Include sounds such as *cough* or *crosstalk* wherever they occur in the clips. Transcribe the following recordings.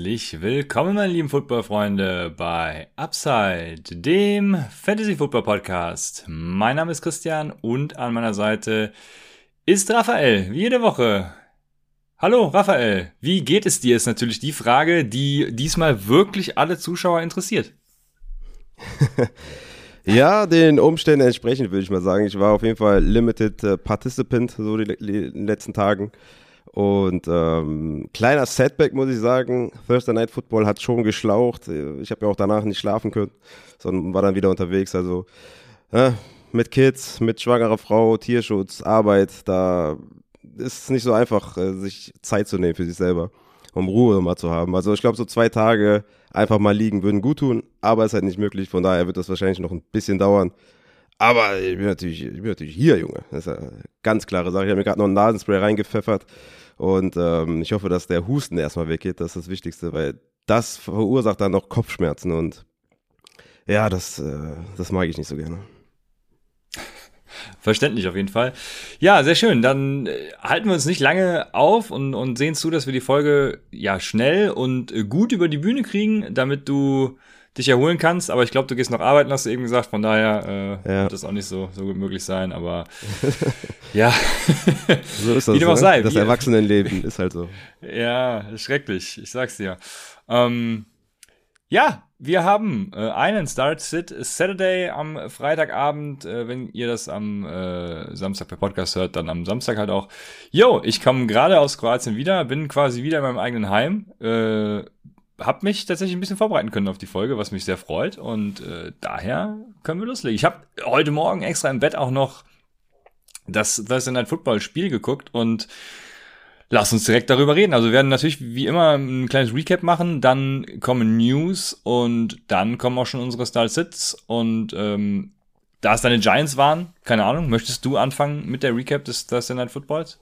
Herzlich willkommen, meine lieben Footballfreunde, bei Upside, dem Fantasy Football Podcast. Mein Name ist Christian und an meiner Seite ist Raphael, wie jede Woche. Hallo, Raphael, wie geht es dir? Ist natürlich die Frage, die diesmal wirklich alle Zuschauer interessiert. *laughs* ja, den Umständen entsprechend würde ich mal sagen. Ich war auf jeden Fall Limited äh, Participant so die, die letzten Tagen. Und ähm, kleiner Setback, muss ich sagen. Thursday Night Football hat schon geschlaucht. Ich habe ja auch danach nicht schlafen können, sondern war dann wieder unterwegs. Also äh, mit Kids, mit schwangerer Frau, Tierschutz, Arbeit, da ist es nicht so einfach, äh, sich Zeit zu nehmen für sich selber, um Ruhe mal zu haben. Also ich glaube, so zwei Tage einfach mal liegen würden gut tun, aber es ist halt nicht möglich. Von daher wird das wahrscheinlich noch ein bisschen dauern. Aber ich bin natürlich, ich bin natürlich hier, Junge. Das ist eine ganz klare Sache. Ich habe mir gerade noch ein Nasenspray reingepfeffert. Und ähm, ich hoffe, dass der Husten erstmal weggeht. Das ist das Wichtigste, weil das verursacht dann noch Kopfschmerzen. Und ja, das, äh, das mag ich nicht so gerne. Verständlich auf jeden Fall. Ja, sehr schön. Dann äh, halten wir uns nicht lange auf und, und sehen zu, dass wir die Folge ja schnell und äh, gut über die Bühne kriegen, damit du dich erholen kannst, aber ich glaube, du gehst noch arbeiten, hast du eben gesagt, von daher äh, ja. wird das auch nicht so, so gut möglich sein, aber *laughs* ja. *laughs* so ist das, Wie dem auch ne? sei. Das Erwachsenenleben ist halt so. *laughs* Ja, schrecklich, ich sag's dir. Ähm, ja, wir haben äh, einen Start Sit Saturday am Freitagabend. Äh, wenn ihr das am äh, Samstag per Podcast hört, dann am Samstag halt auch. Yo, ich komme gerade aus Kroatien wieder, bin quasi wieder in meinem eigenen Heim. Äh, habe mich tatsächlich ein bisschen vorbereiten können auf die Folge, was mich sehr freut. Und äh, daher können wir loslegen. Ich habe heute Morgen extra im Bett auch noch das Thursday Night Football Spiel geguckt und lass uns direkt darüber reden. Also wir werden natürlich wie immer ein kleines Recap machen, dann kommen News und dann kommen auch schon unsere Style Sits und ähm, da es deine Giants waren, keine Ahnung, möchtest du anfangen mit der Recap des Thursday Night Footballs?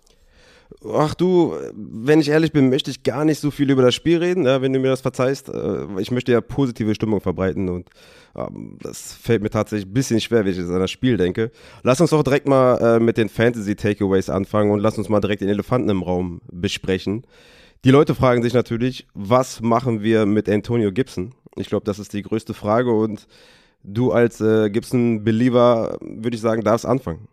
Ach du, wenn ich ehrlich bin, möchte ich gar nicht so viel über das Spiel reden, ja, wenn du mir das verzeihst. Äh, ich möchte ja positive Stimmung verbreiten und ähm, das fällt mir tatsächlich ein bisschen schwer, wenn ich jetzt an das Spiel denke. Lass uns doch direkt mal äh, mit den Fantasy-Takeaways anfangen und lass uns mal direkt den Elefanten im Raum besprechen. Die Leute fragen sich natürlich, was machen wir mit Antonio Gibson? Ich glaube, das ist die größte Frage und du als äh, Gibson-Believer, würde ich sagen, darfst anfangen.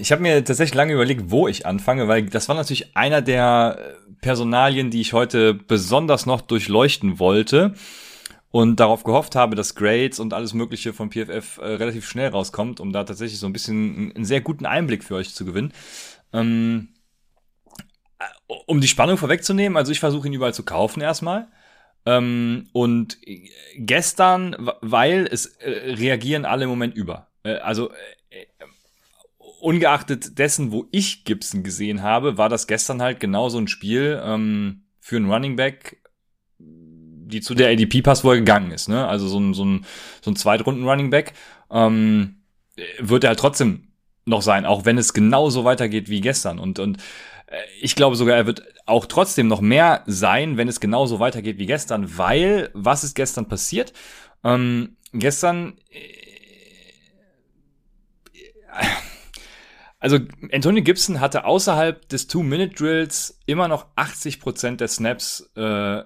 Ich habe mir tatsächlich lange überlegt, wo ich anfange, weil das war natürlich einer der Personalien, die ich heute besonders noch durchleuchten wollte und darauf gehofft habe, dass Grades und alles Mögliche von PFF äh, relativ schnell rauskommt, um da tatsächlich so ein bisschen einen sehr guten Einblick für euch zu gewinnen. Ähm, äh, um die Spannung vorwegzunehmen, also ich versuche ihn überall zu kaufen erstmal. Ähm, und gestern, weil es äh, reagieren alle im Moment über. Äh, also äh, ungeachtet dessen, wo ich Gibson gesehen habe, war das gestern halt genau so ein Spiel ähm, für einen Running Back, die zu der ADP-Pass, wo er gegangen ist. Ne? Also so ein, so ein, so ein Zweitrunden-Running Back ähm, wird er halt trotzdem noch sein, auch wenn es genauso weitergeht wie gestern. Und, und äh, ich glaube sogar, er wird auch trotzdem noch mehr sein, wenn es genauso weitergeht wie gestern, weil was ist gestern passiert? Ähm, gestern äh, also Antonio Gibson hatte außerhalb des Two-Minute-Drills immer noch 80% der Snaps äh,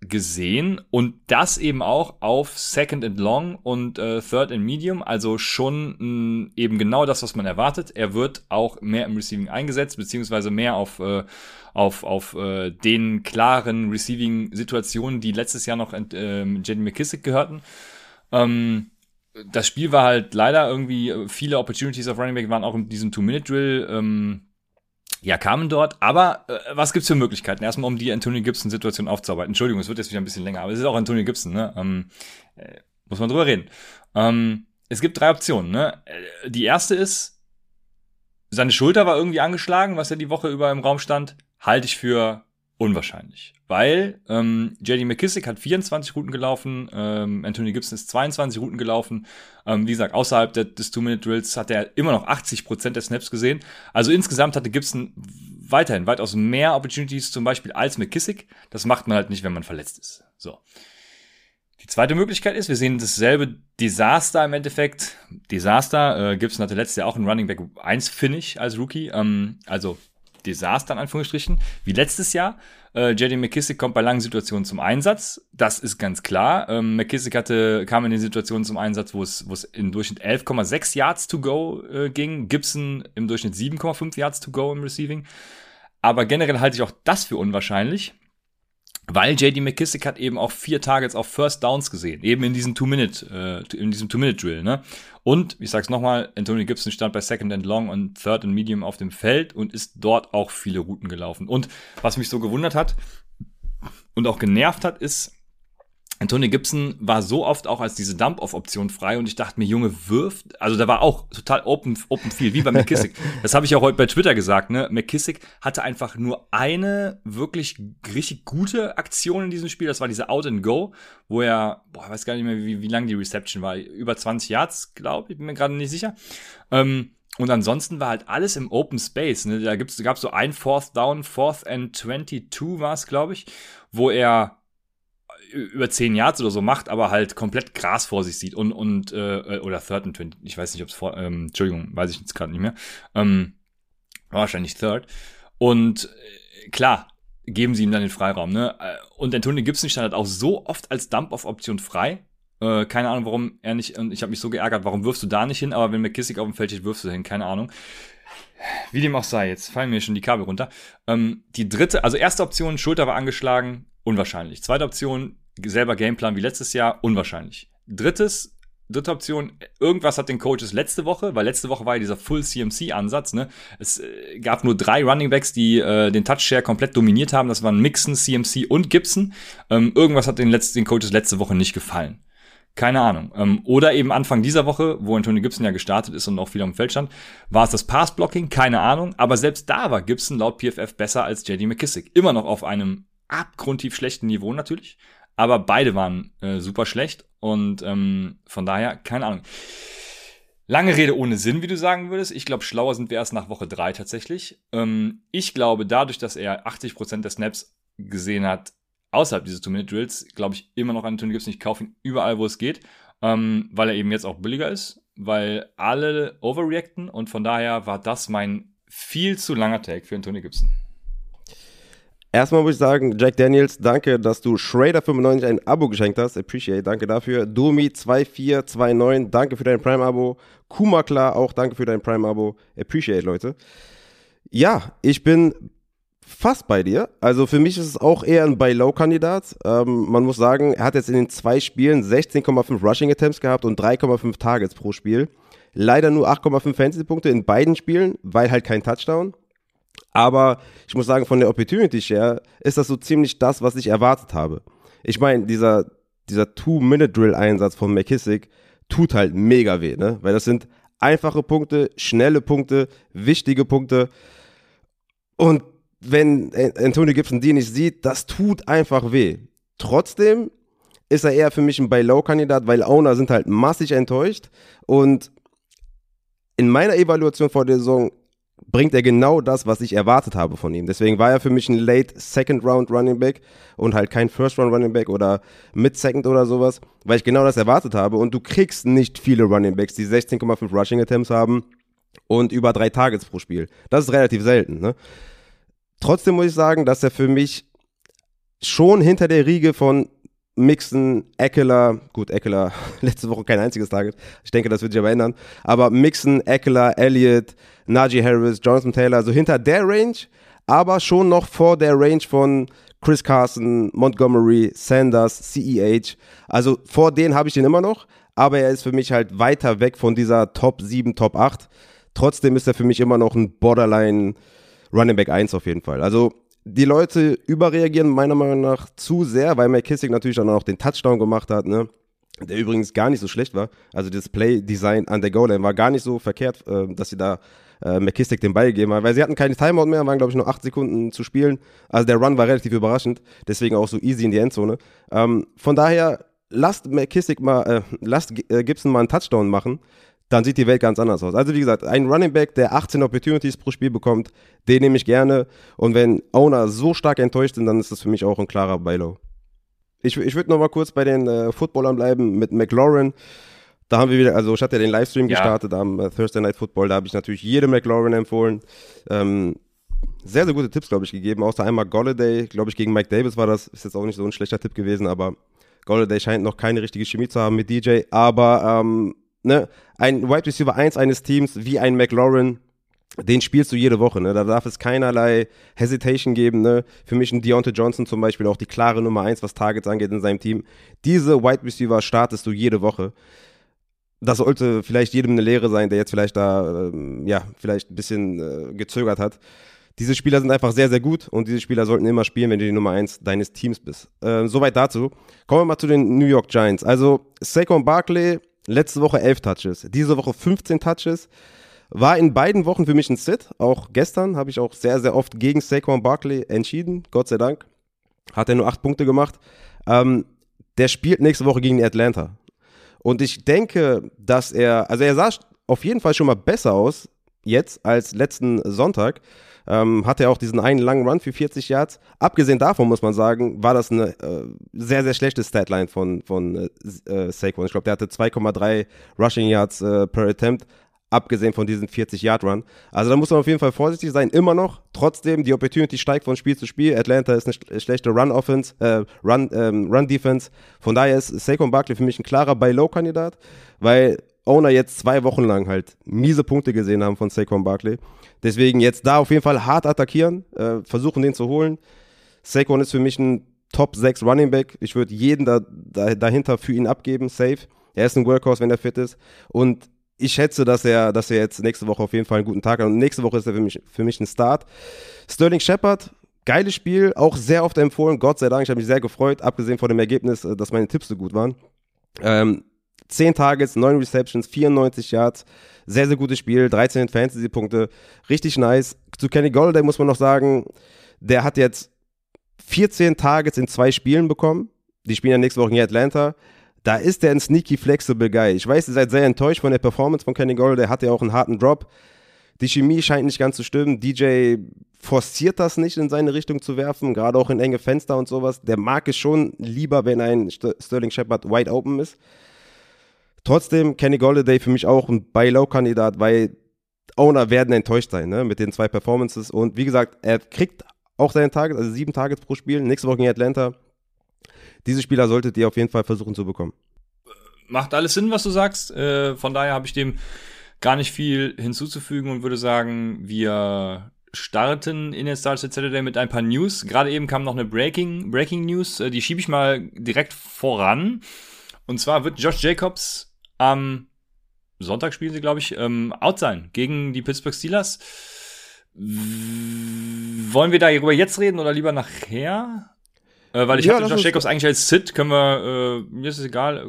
gesehen und das eben auch auf Second and Long und äh, Third and Medium, also schon mh, eben genau das, was man erwartet. Er wird auch mehr im Receiving eingesetzt, beziehungsweise mehr auf, äh, auf, auf äh, den klaren Receiving-Situationen, die letztes Jahr noch äh, Jenny McKissick gehörten. Ähm, das Spiel war halt leider irgendwie, äh, viele Opportunities auf Running Back waren auch in diesem Two-Minute-Drill, ähm, ja, kamen dort. Aber äh, was gibt's für Möglichkeiten? Erstmal, um die Antonio Gibson-Situation aufzuarbeiten. Entschuldigung, es wird jetzt wieder ein bisschen länger, aber es ist auch Antonio Gibson, ne? Ähm, äh, muss man drüber reden. Ähm, es gibt drei Optionen, ne? Äh, die erste ist, seine Schulter war irgendwie angeschlagen, was ja die Woche über im Raum stand. Halte ich für unwahrscheinlich. Weil ähm, JD McKissick hat 24 Routen gelaufen, ähm, Anthony Gibson ist 22 Routen gelaufen. Ähm, wie gesagt, außerhalb der, des Two-Minute-Drills hat er immer noch 80% der Snaps gesehen. Also insgesamt hatte Gibson weiterhin weitaus mehr Opportunities zum Beispiel als McKissick. Das macht man halt nicht, wenn man verletzt ist. So. Die zweite Möglichkeit ist, wir sehen dasselbe Desaster im Endeffekt. Desaster, äh, Gibson hatte letztes Jahr auch einen Running Back 1 Finish als Rookie. Ähm, also Desaster in Anführungsstrichen, wie letztes Jahr. Äh, JD McKissick kommt bei langen Situationen zum Einsatz. Das ist ganz klar. Ähm, McKissick hatte, kam in den Situationen zum Einsatz, wo es, wo es im Durchschnitt 11,6 Yards to go äh, ging. Gibson im Durchschnitt 7,5 Yards to go im Receiving. Aber generell halte ich auch das für unwahrscheinlich. Weil JD McKissick hat eben auch vier Targets auf First Downs gesehen, eben in diesem Two-Minute, äh, in diesem Two-Minute-Drill, ne? Und, ich sag's nochmal, Anthony Gibson stand bei Second and Long und Third and Medium auf dem Feld und ist dort auch viele Routen gelaufen. Und was mich so gewundert hat und auch genervt hat, ist, Anthony Gibson war so oft auch als diese Dump-Off-Option frei und ich dachte mir, Junge, wirft, also da war auch total open, open field, wie bei *laughs* McKissick. das habe ich auch heute bei Twitter gesagt, ne? McKissick hatte einfach nur eine wirklich richtig gute Aktion in diesem Spiel, das war diese Out and Go, wo er, boah, weiß gar nicht mehr, wie, wie lang die Reception war, über 20 Yards, glaube ich, bin mir gerade nicht sicher. Ähm, und ansonsten war halt alles im Open Space. Ne? Da gibt's, gab so ein Fourth Down, Fourth and 22 war es, glaube ich, wo er über 10 Yards oder so macht, aber halt komplett Gras vor sich sieht und, und äh, oder Third and 20, ich weiß nicht, ob es vor, ähm, Entschuldigung, weiß ich jetzt gerade nicht mehr. Ähm, wahrscheinlich Third. Und äh, klar, geben sie ihm dann den Freiraum, ne? Äh, und Antonio Gibson stand halt auch so oft als Dump-Off-Option frei. Äh, keine Ahnung, warum er nicht, und ich habe mich so geärgert, warum wirfst du da nicht hin, aber wenn McKissick auf dem Feld steht, wirfst du hin, keine Ahnung. Wie dem auch sei, jetzt fallen mir schon die Kabel runter. Ähm, die dritte, also erste Option, Schulter war angeschlagen, unwahrscheinlich. Zweite Option, selber Gameplan wie letztes Jahr, unwahrscheinlich. Drittes, dritte Option, irgendwas hat den Coaches letzte Woche, weil letzte Woche war ja dieser Full CMC-Ansatz, ne? Es äh, gab nur drei Running Backs, die äh, den Touch-Share komplett dominiert haben. Das waren Mixon, CMC und Gibson. Ähm, irgendwas hat den, letzten, den Coaches letzte Woche nicht gefallen. Keine Ahnung. Ähm, oder eben Anfang dieser Woche, wo Anthony Gibson ja gestartet ist und auch viel am Feld stand, war es das Pass-Blocking? Keine Ahnung. Aber selbst da war Gibson laut PFF besser als JD McKissick. Immer noch auf einem abgrundtief schlechten Niveau natürlich. Aber beide waren äh, super schlecht und ähm, von daher, keine Ahnung. Lange Rede ohne Sinn, wie du sagen würdest. Ich glaube, schlauer sind wir erst nach Woche drei tatsächlich. Ähm, ich glaube, dadurch, dass er 80% der Snaps gesehen hat, außerhalb dieses Two-Minute-Drills, glaube ich immer noch an Tony Gibson. Ich kaufe ihn überall, wo es geht, ähm, weil er eben jetzt auch billiger ist, weil alle overreacten und von daher war das mein viel zu langer Tag für Anthony Gibson. Erstmal muss ich sagen, Jack Daniels, danke, dass du Schrader95 ein Abo geschenkt hast. Appreciate, danke dafür. Domi2429, danke für dein Prime-Abo. Kumaklar, auch danke für dein Prime-Abo. Appreciate, Leute. Ja, ich bin fast bei dir. Also für mich ist es auch eher ein Buy-Low-Kandidat. Ähm, man muss sagen, er hat jetzt in den zwei Spielen 16,5 Rushing-Attempts gehabt und 3,5 Targets pro Spiel. Leider nur 8,5 Fantasy-Punkte in beiden Spielen, weil halt kein Touchdown. Aber ich muss sagen, von der Opportunity Share ist das so ziemlich das, was ich erwartet habe. Ich meine, dieser, dieser Two-Minute-Drill-Einsatz von McKissick tut halt mega weh, ne? Weil das sind einfache Punkte, schnelle Punkte, wichtige Punkte. Und wenn Antonio Gibson die nicht sieht, das tut einfach weh. Trotzdem ist er eher für mich ein Buy-Low-Kandidat, weil Owner sind halt massig enttäuscht. Und in meiner Evaluation vor der Saison bringt er genau das, was ich erwartet habe von ihm. Deswegen war er für mich ein Late Second Round Running Back und halt kein First Round Running Back oder Mid Second oder sowas, weil ich genau das erwartet habe. Und du kriegst nicht viele Running Backs, die 16,5 Rushing Attempts haben und über drei Targets pro Spiel. Das ist relativ selten. Ne? Trotzdem muss ich sagen, dass er für mich schon hinter der Riege von Mixon, Eckler, gut, Eckler, *laughs* letzte Woche kein einziges Target. Ich denke, das wird sich aber ändern. Aber Mixon, Eckler, Elliott, Najee Harris, Jonathan Taylor, so hinter der Range, aber schon noch vor der Range von Chris Carson, Montgomery, Sanders, CEH. Also vor denen habe ich den immer noch, aber er ist für mich halt weiter weg von dieser Top 7, Top 8. Trotzdem ist er für mich immer noch ein Borderline Running Back 1 auf jeden Fall. Also die Leute überreagieren meiner Meinung nach zu sehr, weil McKissick natürlich dann auch den Touchdown gemacht hat, ne? Der übrigens gar nicht so schlecht war. Also das Play-Design an der Goal-Line war gar nicht so verkehrt, äh, dass sie da äh, McKissick den Ball gegeben hat, weil sie hatten keine Timeout mehr, waren glaube ich nur acht Sekunden zu spielen. Also der Run war relativ überraschend, deswegen auch so easy in die Endzone. Ähm, von daher lasst McKissick mal, äh, lasst äh, Gibson mal einen Touchdown machen dann sieht die Welt ganz anders aus. Also wie gesagt, ein Running Back, der 18 Opportunities pro Spiel bekommt, den nehme ich gerne. Und wenn Owner so stark enttäuscht sind, dann ist das für mich auch ein klarer Buy-Low. Ich, ich würde noch mal kurz bei den äh, Footballern bleiben mit McLaurin. Da haben wir wieder, also ich hatte ja den Livestream ja. gestartet am äh, Thursday Night Football, da habe ich natürlich jede McLaurin empfohlen. Ähm, sehr, sehr gute Tipps, glaube ich, gegeben. Außer einmal Golladay, glaube ich, gegen Mike Davis war das. Ist jetzt auch nicht so ein schlechter Tipp gewesen, aber Golladay scheint noch keine richtige Chemie zu haben mit DJ. Aber ähm, ne, ein Wide Receiver 1 eines Teams wie ein McLaurin, den spielst du jede Woche, ne? Da darf es keinerlei Hesitation geben, ne? Für mich ein Deontay Johnson zum Beispiel auch die klare Nummer 1, was Targets angeht in seinem Team. Diese Wide Receiver startest du jede Woche. Das sollte vielleicht jedem eine Lehre sein, der jetzt vielleicht da, ähm, ja, vielleicht ein bisschen äh, gezögert hat. Diese Spieler sind einfach sehr, sehr gut und diese Spieler sollten immer spielen, wenn du die Nummer 1 deines Teams bist. Äh, soweit dazu. Kommen wir mal zu den New York Giants. Also Saquon Barkley Letzte Woche 11 Touches, diese Woche 15 Touches. War in beiden Wochen für mich ein Sit. Auch gestern habe ich auch sehr, sehr oft gegen Saquon Barkley entschieden. Gott sei Dank. Hat er nur 8 Punkte gemacht. Ähm, der spielt nächste Woche gegen Atlanta. Und ich denke, dass er, also er sah auf jeden Fall schon mal besser aus jetzt als letzten Sonntag ähm, hatte er auch diesen einen langen Run für 40 Yards. Abgesehen davon muss man sagen, war das eine äh, sehr, sehr schlechte Statline von, von äh, äh Saquon. Ich glaube, der hatte 2,3 Rushing Yards äh, per Attempt abgesehen von diesem 40-Yard-Run. Also da muss man auf jeden Fall vorsichtig sein, immer noch. Trotzdem, die Opportunity steigt von Spiel zu Spiel. Atlanta ist eine schlechte Run-Offense, äh, Run, ähm, Run-Defense. Von daher ist Saquon Barkley für mich ein klarer Buy-Low-Kandidat, weil Owner jetzt zwei Wochen lang halt miese Punkte gesehen haben von Saquon Barkley. Deswegen jetzt da auf jeden Fall hart attackieren, äh, versuchen den zu holen. Saquon ist für mich ein Top 6 Running Back. Ich würde jeden da, da, dahinter für ihn abgeben, safe. Er ist ein Workhorse, wenn er fit ist. Und ich schätze, dass er, dass er jetzt nächste Woche auf jeden Fall einen guten Tag hat. Und nächste Woche ist er für mich, für mich ein Start. Sterling Shepard, geiles Spiel, auch sehr oft empfohlen. Gott sei Dank, ich habe mich sehr gefreut, abgesehen von dem Ergebnis, äh, dass meine Tipps so gut waren. Ähm, 10 Targets, 9 Receptions, 94 Yards. Sehr, sehr gutes Spiel. 13 Fantasy-Punkte. Richtig nice. Zu Kenny Golladay muss man noch sagen, der hat jetzt 14 Targets in zwei Spielen bekommen. Die spielen ja nächste Woche in Atlanta. Da ist der ein sneaky flexible Guy. Ich weiß, ihr seid sehr enttäuscht von der Performance von Kenny Golladay. Hat ja auch einen harten Drop. Die Chemie scheint nicht ganz zu stimmen. DJ forciert das nicht in seine Richtung zu werfen, gerade auch in enge Fenster und sowas. Der mag es schon lieber, wenn ein Sterling Shepard wide open ist. Trotzdem, Kenny Golladay für mich auch ein Buy-Low-Kandidat, weil Owner werden enttäuscht sein ne, mit den zwei Performances. Und wie gesagt, er kriegt auch seinen Target, also sieben Targets pro Spiel, nächste Woche in Atlanta. Diese Spieler solltet ihr auf jeden Fall versuchen zu bekommen. Macht alles Sinn, was du sagst. Äh, von daher habe ich dem gar nicht viel hinzuzufügen und würde sagen, wir starten in den Stars Saturday mit ein paar News. Gerade eben kam noch eine Breaking, Breaking News, äh, die schiebe ich mal direkt voran. Und zwar wird Josh Jacobs am Sonntag spielen sie, glaube ich, ähm, out sein gegen die Pittsburgh Steelers. Wollen wir darüber jetzt reden oder lieber nachher? Äh, weil ich ja, hatte Josh Jacobs eigentlich als Sit, können wir, äh, mir ist es egal.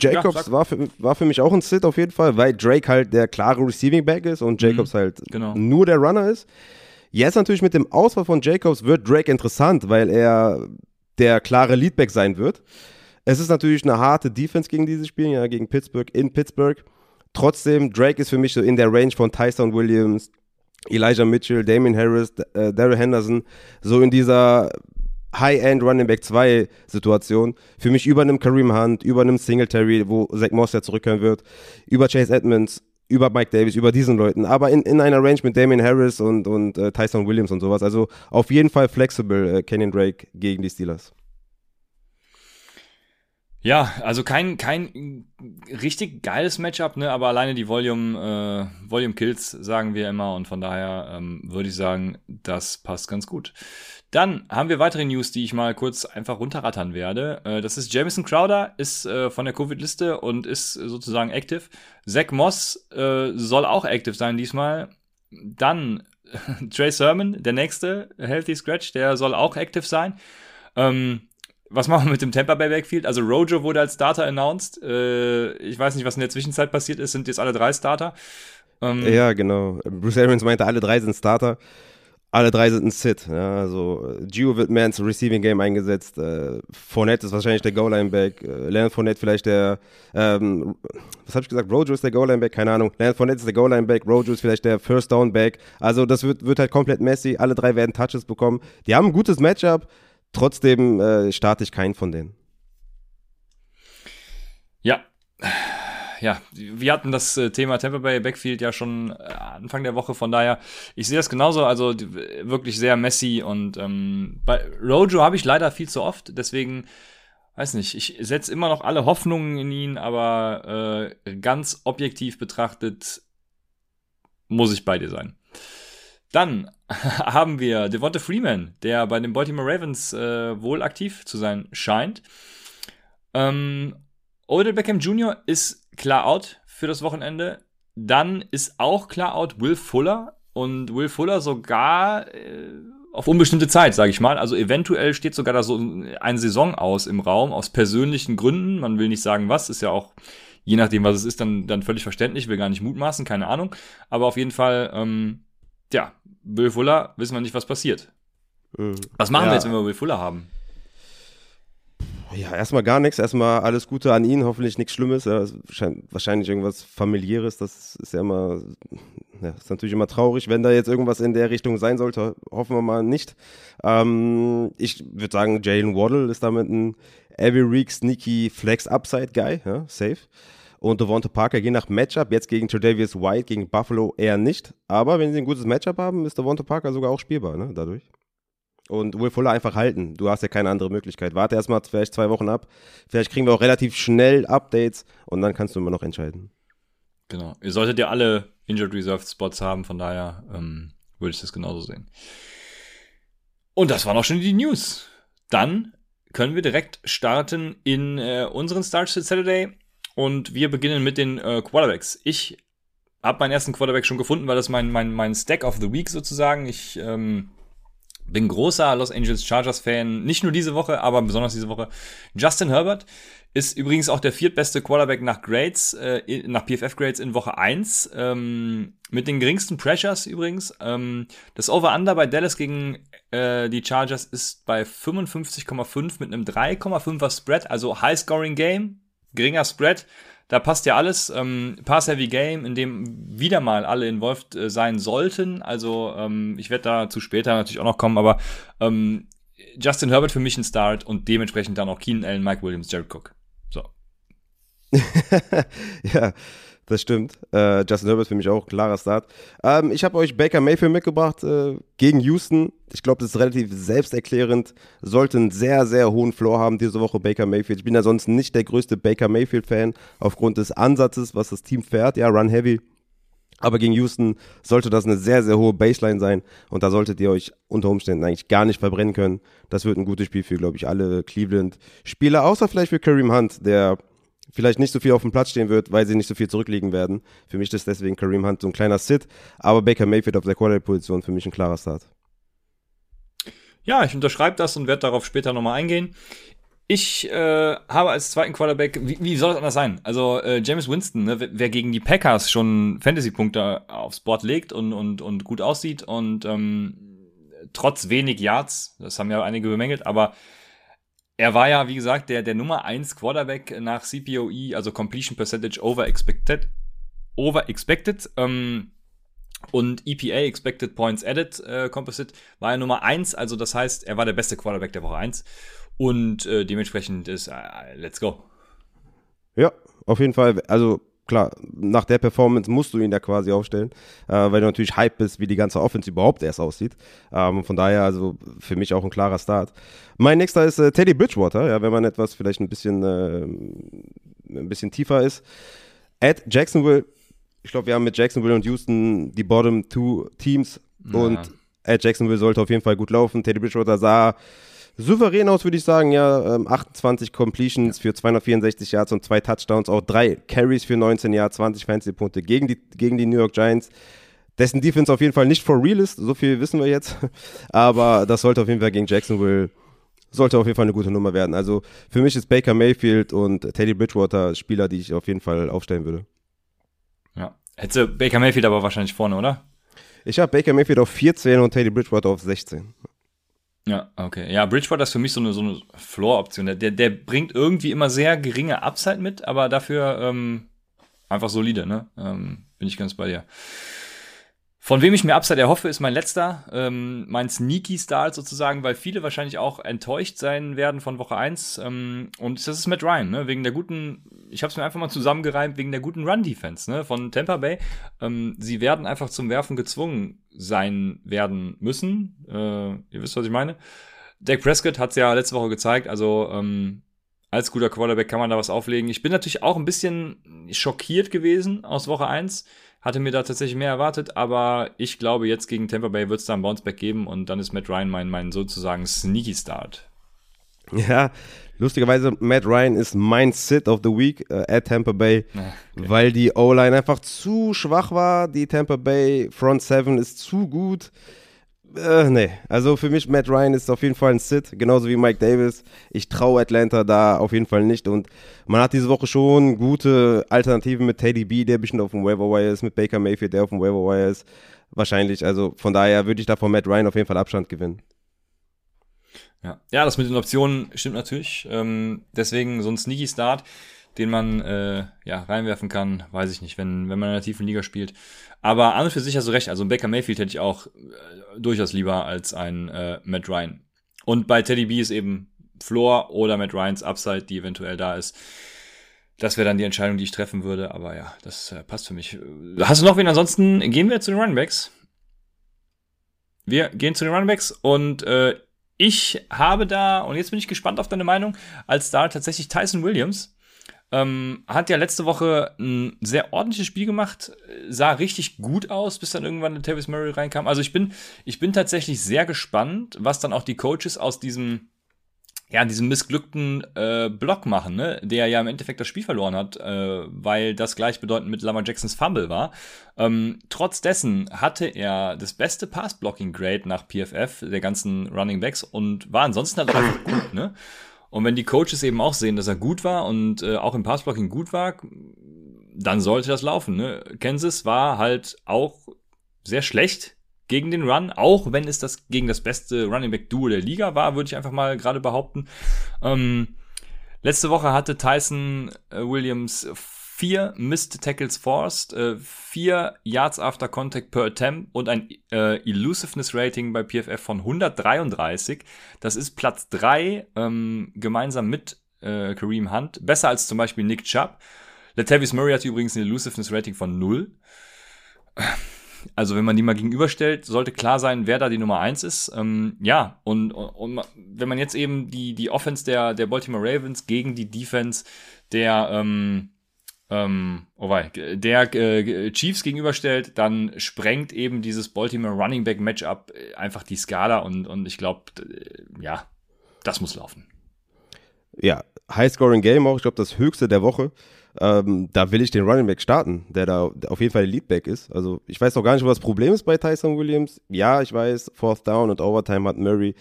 Jacobs ja, war, für, war für mich auch ein Sit auf jeden Fall, weil Drake halt der klare Receiving Back ist und Jacobs mhm, halt genau. nur der Runner ist. Jetzt natürlich mit dem Ausfall von Jacobs wird Drake interessant, weil er der klare Leadback sein wird. Es ist natürlich eine harte Defense gegen dieses Spiel, ja, gegen Pittsburgh, in Pittsburgh. Trotzdem, Drake ist für mich so in der Range von Tyson Williams, Elijah Mitchell, Damien Harris, äh, Daryl Henderson, so in dieser High-End Running Back 2 Situation. Für mich über einem Kareem Hunt, über einem Singletary, wo Zach Moss ja zurückkehren wird, über Chase Edmonds, über Mike Davis, über diesen Leuten, aber in, in einer Range mit Damien Harris und, und äh, Tyson Williams und sowas. Also auf jeden Fall flexible äh, Kenyon Drake gegen die Steelers. Ja, also kein, kein richtig geiles Matchup, ne? aber alleine die Volume, äh, Volume Kills sagen wir immer und von daher ähm, würde ich sagen, das passt ganz gut. Dann haben wir weitere News, die ich mal kurz einfach runterrattern werde. Äh, das ist Jamison Crowder, ist äh, von der Covid-Liste und ist sozusagen active. Zach Moss äh, soll auch active sein diesmal. Dann *laughs* Trey Sermon, der nächste Healthy Scratch, der soll auch active sein. Ähm, was machen wir mit dem Tampa Bay Backfield? Also Rojo wurde als Starter announced. Äh, ich weiß nicht, was in der Zwischenzeit passiert ist. Sind jetzt alle drei Starter. Ähm, ja, genau. Bruce Arians meinte, alle drei sind Starter. Alle drei sind ein Sit. Ja, also Gio wird mehr ins Receiving Game eingesetzt. Äh, Fournette ist wahrscheinlich der Goal-Line-Back. Äh, Leonard Fournette vielleicht der, ähm, was habe ich gesagt? Rojo ist der Goal-Line-Back? Keine Ahnung. Leonard Fournette ist der Goal-Line-Back. Rojo ist vielleicht der First-Down-Back. Also das wird, wird halt komplett messy. Alle drei werden Touches bekommen. Die haben ein gutes Matchup. Trotzdem äh, starte ich keinen von denen. Ja ja, wir hatten das äh, Thema Tampa Bay Backfield ja schon äh, Anfang der Woche, von daher, ich sehe das genauso, also wirklich sehr messy und ähm, bei Rojo habe ich leider viel zu oft, deswegen, weiß nicht, ich setze immer noch alle Hoffnungen in ihn, aber äh, ganz objektiv betrachtet muss ich bei dir sein. Dann *laughs* haben wir Devonta Freeman, der bei den Baltimore Ravens äh, wohl aktiv zu sein scheint. Ähm, Odell Beckham Jr. ist klar out für das Wochenende. Dann ist auch klar out Will Fuller und Will Fuller sogar äh, auf unbestimmte Zeit, sage ich mal. Also eventuell steht sogar da so eine Saison aus im Raum aus persönlichen Gründen. Man will nicht sagen, was ist ja auch je nachdem, was es ist, dann dann völlig verständlich. Will gar nicht mutmaßen, keine Ahnung. Aber auf jeden Fall, ähm, ja, Will Fuller wissen wir nicht, was passiert. Mhm. Was machen ja. wir jetzt, wenn wir Will Fuller haben? Ja, erstmal gar nichts. Erstmal alles Gute an ihn. Hoffentlich nichts Schlimmes. Ja, wahrscheinlich irgendwas familiäres. Das ist ja immer, ja, ist natürlich immer traurig. Wenn da jetzt irgendwas in der Richtung sein sollte, hoffen wir mal nicht. Ähm, ich würde sagen, Jalen Waddle ist damit ein every week sneaky flex upside Guy. Ja, safe. Und Devonta Parker, je nach Matchup, jetzt gegen Tredavious White, gegen Buffalo eher nicht. Aber wenn sie ein gutes Matchup haben, ist Devonta Parker sogar auch spielbar, ne, dadurch und Will Fuller einfach halten. Du hast ja keine andere Möglichkeit. Warte erstmal vielleicht zwei Wochen ab. Vielleicht kriegen wir auch relativ schnell Updates und dann kannst du immer noch entscheiden. Genau. Ihr solltet ja alle Injured Reserved Spots haben, von daher ähm, würde ich das genauso sehen. Und das waren auch schon die News. Dann können wir direkt starten in äh, unseren Start Saturday und wir beginnen mit den äh, Quarterbacks. Ich habe meinen ersten Quarterback schon gefunden, weil das mein, mein, mein Stack of the Week sozusagen. Ich ähm, bin großer Los Angeles Chargers Fan, nicht nur diese Woche, aber besonders diese Woche. Justin Herbert ist übrigens auch der viertbeste Quarterback nach Grades, äh, nach PFF Grades in Woche 1, ähm, mit den geringsten Pressures übrigens. Ähm, das Over-Under bei Dallas gegen äh, die Chargers ist bei 55,5 mit einem 3,5er Spread, also High-Scoring Game, geringer Spread. Da passt ja alles. Ähm, Pass-Heavy Game, in dem wieder mal alle involved äh, sein sollten. Also ähm, ich werde dazu später natürlich auch noch kommen, aber ähm, Justin Herbert für mich ein Start und dementsprechend dann auch Keenan Allen, Mike Williams, Jared Cook. So. *laughs* ja, das stimmt. Äh, Justin Herbert für mich auch klarer Start. Ähm, ich habe euch Baker Mayfield mitgebracht äh, gegen Houston. Ich glaube, das ist relativ selbsterklärend. Sollte einen sehr, sehr hohen Floor haben diese Woche Baker Mayfield. Ich bin ja sonst nicht der größte Baker Mayfield-Fan aufgrund des Ansatzes, was das Team fährt. Ja, Run Heavy. Aber gegen Houston sollte das eine sehr, sehr hohe Baseline sein. Und da solltet ihr euch unter Umständen eigentlich gar nicht verbrennen können. Das wird ein gutes Spiel für, glaube ich, alle Cleveland-Spieler. Außer vielleicht für Kareem Hunt, der vielleicht nicht so viel auf dem Platz stehen wird, weil sie nicht so viel zurückliegen werden. Für mich ist deswegen Kareem Hunt so ein kleiner Sit, aber Baker Mayfield auf der Quarterback-Position für mich ein klarer Start. Ja, ich unterschreibe das und werde darauf später nochmal eingehen. Ich äh, habe als zweiten Quarterback, wie, wie soll das anders sein? Also äh, James Winston, ne, wer gegen die Packers schon Fantasy-Punkte aufs Board legt und, und, und gut aussieht und ähm, trotz wenig Yards, das haben ja einige bemängelt, aber er war ja, wie gesagt, der, der Nummer 1 Quarterback nach CPOE, also Completion Percentage over expected. Over expected. Ähm, und EPA, Expected Points Added äh, Composite, war er Nummer 1. Also das heißt, er war der beste Quarterback der Woche 1. Und äh, dementsprechend ist, äh, let's go. Ja, auf jeden Fall. Also klar, nach der Performance musst du ihn da quasi aufstellen, äh, weil du natürlich hype bist, wie die ganze Offense überhaupt erst aussieht. Ähm, von daher also für mich auch ein klarer Start. Mein nächster ist äh, Teddy Bridgewater, ja, wenn man etwas vielleicht ein bisschen, äh, ein bisschen tiefer ist. At Jacksonville, ich glaube, wir haben mit Jacksonville und Houston die Bottom Two Teams ja. und at Jacksonville sollte auf jeden Fall gut laufen. Teddy Bridgewater sah souverän aus, würde ich sagen. Ja, 28 ähm, Completions für 264 Yards und zwei Touchdowns, auch drei Carries für 19 Yards, 20 Fantasy-Punkte gegen die, gegen die New York Giants. Dessen Defense auf jeden Fall nicht for real ist, so viel wissen wir jetzt. *laughs* Aber das sollte auf jeden Fall gegen Jacksonville, sollte auf jeden Fall eine gute Nummer werden. Also für mich ist Baker Mayfield und Teddy Bridgewater Spieler, die ich auf jeden Fall aufstellen würde. Ja, Hätte Baker Mayfield aber wahrscheinlich vorne, oder? Ich habe Baker Mayfield auf 14 und Teddy Bridgewater auf 16. Ja, okay. Ja, Bridgewater ist für mich so eine, so eine Floor-Option. Der, der bringt irgendwie immer sehr geringe Upside mit, aber dafür ähm, einfach solide, ne? Ähm, bin ich ganz bei dir. Von wem ich mir Upside erhoffe, ist mein letzter, ähm, mein Sneaky Start sozusagen, weil viele wahrscheinlich auch enttäuscht sein werden von Woche 1. Ähm, und das ist Matt Ryan, ne? wegen der guten, ich habe es mir einfach mal zusammengereimt, wegen der guten Run-Defense ne? von Tampa Bay. Ähm, sie werden einfach zum Werfen gezwungen sein werden müssen. Äh, ihr wisst, was ich meine. Dak Prescott hat es ja letzte Woche gezeigt, also ähm, als guter Quarterback kann man da was auflegen. Ich bin natürlich auch ein bisschen schockiert gewesen aus Woche 1 hatte mir da tatsächlich mehr erwartet, aber ich glaube, jetzt gegen Tampa Bay wird es da einen Bounceback geben und dann ist Matt Ryan mein, mein sozusagen Sneaky Start. Ja, lustigerweise, Matt Ryan ist mein Sit of the Week äh, at Tampa Bay, ah, okay. weil die O-Line einfach zu schwach war. Die Tampa Bay Front Seven ist zu gut. Äh, nee, also für mich Matt Ryan ist auf jeden Fall ein Sit, genauso wie Mike Davis. Ich traue Atlanta da auf jeden Fall nicht und man hat diese Woche schon gute Alternativen mit Teddy B, der bisschen auf dem Waiver ist, mit Baker Mayfield, der auf dem Waiver ist. Wahrscheinlich, also von daher würde ich da von Matt Ryan auf jeden Fall Abstand gewinnen. Ja, ja das mit den Optionen stimmt natürlich. Ähm, deswegen so ein Sneaky Start den man äh, ja reinwerfen kann, weiß ich nicht, wenn, wenn man in einer tiefen Liga spielt. Aber an und für sich hast du recht, also ein Baker Mayfield hätte ich auch äh, durchaus lieber als ein äh, Matt Ryan. Und bei Teddy B ist eben Floor oder Matt Ryans Upside, die eventuell da ist. Das wäre dann die Entscheidung, die ich treffen würde, aber ja, das äh, passt für mich. Hast du noch wen? Ansonsten gehen wir zu den Runbacks. Wir gehen zu den Runbacks und äh, ich habe da, und jetzt bin ich gespannt auf deine Meinung, als da tatsächlich Tyson Williams ähm, hat ja letzte Woche ein sehr ordentliches Spiel gemacht, sah richtig gut aus, bis dann irgendwann der Tavis Murray reinkam. Also ich bin, ich bin tatsächlich sehr gespannt, was dann auch die Coaches aus diesem ja, diesem missglückten äh, Block machen, ne? der ja im Endeffekt das Spiel verloren hat, äh, weil das gleichbedeutend mit Lamar Jacksons Fumble war. Ähm, trotz dessen hatte er das beste Pass-Blocking-Grade nach PFF der ganzen Running Backs und war ansonsten halt einfach gut. Ne? Und wenn die Coaches eben auch sehen, dass er gut war und äh, auch im Passblocking gut war, dann sollte das laufen. Ne? Kansas war halt auch sehr schlecht gegen den Run, auch wenn es das gegen das beste Running Back Duo der Liga war, würde ich einfach mal gerade behaupten. Ähm, letzte Woche hatte Tyson äh, Williams vier Missed Tackles Forced, äh, vier Yards after Contact per Attempt und ein äh, Elusiveness Rating bei PFF von 133. Das ist Platz drei ähm, gemeinsam mit äh, Kareem Hunt. Besser als zum Beispiel Nick Chubb. Latavius Murray hatte übrigens ein Elusiveness Rating von 0. Also wenn man die mal gegenüberstellt, sollte klar sein, wer da die Nummer eins ist. Ähm, ja, und, und, und wenn man jetzt eben die, die Offense der, der Baltimore Ravens gegen die Defense der ähm, ähm, oh wei, der äh, Chiefs gegenüberstellt, dann sprengt eben dieses Baltimore Running Back Matchup äh, einfach die Skala und, und ich glaube, ja, das muss laufen. Ja, High-Scoring Game auch, ich glaube, das höchste der Woche. Ähm, da will ich den Running Back starten, der da auf jeden Fall der Leadback ist. Also ich weiß noch gar nicht, was das Problem ist bei Tyson Williams. Ja, ich weiß, Fourth Down und Overtime hat Murray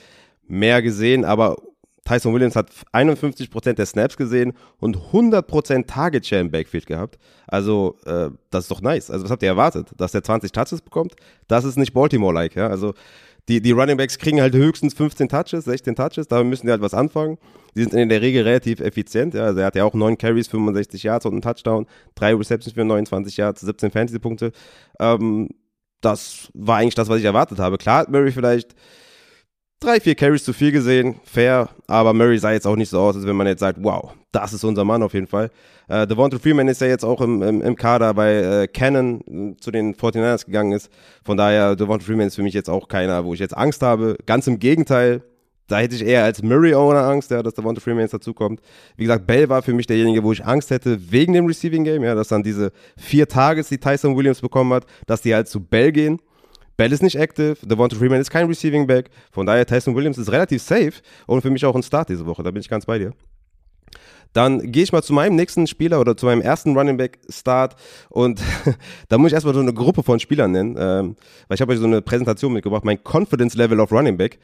mehr gesehen, aber Tyson Williams hat 51% der Snaps gesehen und 100% Target Share im Backfield gehabt. Also, äh, das ist doch nice. Also, was habt ihr erwartet? Dass er 20 Touches bekommt? Das ist nicht Baltimore-like, ja. Also, die, die Running Backs kriegen halt höchstens 15 Touches, 16 Touches, da müssen die halt was anfangen. Die sind in der Regel relativ effizient, ja. Also, er hat ja auch 9 Carries, 65 Yards und einen Touchdown, 3 Receptions für 29 Yards, 17 Fantasy-Punkte. Ähm, das war eigentlich das, was ich erwartet habe. Klar hat Murray vielleicht drei, vier Carries zu viel gesehen, fair, aber Murray sah jetzt auch nicht so aus, als wenn man jetzt sagt, wow, das ist unser Mann auf jeden Fall. Äh, Devonta Freeman ist ja jetzt auch im, im, im Kader, weil äh, Cannon äh, zu den 49ers gegangen ist. Von daher, Devonta Freeman ist für mich jetzt auch keiner, wo ich jetzt Angst habe. Ganz im Gegenteil, da hätte ich eher als Murray-Owner Angst, ja, dass Devonta Freeman jetzt dazukommt. Wie gesagt, Bell war für mich derjenige, wo ich Angst hätte wegen dem Receiving Game, ja, dass dann diese vier Tages, die Tyson Williams bekommen hat, dass die halt zu Bell gehen. Bell ist nicht active, Devonta Freeman ist kein Receiving Back. Von daher, Tyson Williams ist relativ safe und für mich auch ein Start diese Woche. Da bin ich ganz bei dir. Dann gehe ich mal zu meinem nächsten Spieler oder zu meinem ersten Running Back Start und *laughs* da muss ich erstmal so eine Gruppe von Spielern nennen, ähm, weil ich habe euch so eine Präsentation mitgebracht, mein Confidence Level of Running Back.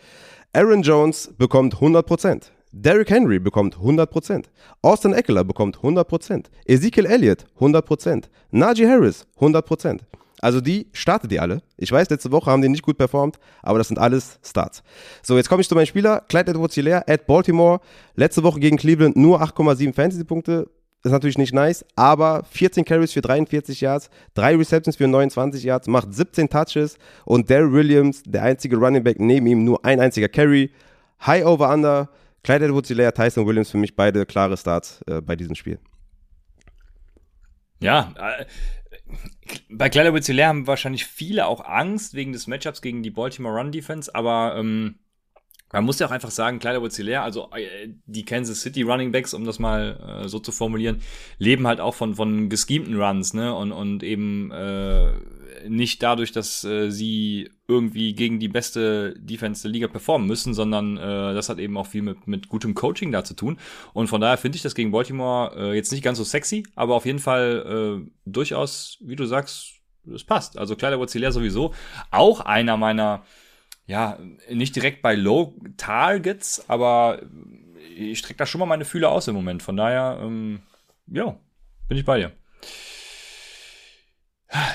Aaron Jones bekommt 100%. Derrick Henry bekommt 100%. Austin Eckler bekommt 100%. Ezekiel Elliott 100%. Najee Harris 100%. Also die startet die alle. Ich weiß, letzte Woche haben die nicht gut performt, aber das sind alles Starts. So, jetzt komme ich zu meinem Spieler. Clyde edwards hilaire at Baltimore. Letzte Woche gegen Cleveland nur 8,7 Fantasy-Punkte. Ist natürlich nicht nice, aber 14 Carries für 43 Yards, 3 Receptions für 29 Yards, macht 17 Touches und Daryl Williams, der einzige Running Back neben ihm, nur ein einziger Carry. High over under. Clyde edwards hilaire Tyson Williams für mich beide klare Starts äh, bei diesem Spiel. Ja, äh, bei edwards hilaire haben wahrscheinlich viele auch Angst wegen des Matchups gegen die Baltimore Run Defense, aber ähm, man muss ja auch einfach sagen, Kleider leer, also äh, die Kansas City Running Backs, um das mal äh, so zu formulieren, leben halt auch von, von geschemten Runs, ne? Und, und eben äh, nicht dadurch, dass äh, sie irgendwie gegen die beste Defense der Liga performen müssen, sondern äh, das hat eben auch viel mit, mit gutem Coaching da zu tun. Und von daher finde ich das gegen Baltimore äh, jetzt nicht ganz so sexy, aber auf jeden Fall äh, durchaus, wie du sagst, es passt. Also Kleider leer sowieso. Auch einer meiner ja, nicht direkt bei Low Targets, aber ich strecke da schon mal meine Fühler aus im Moment. Von daher, ähm, ja, bin ich bei dir.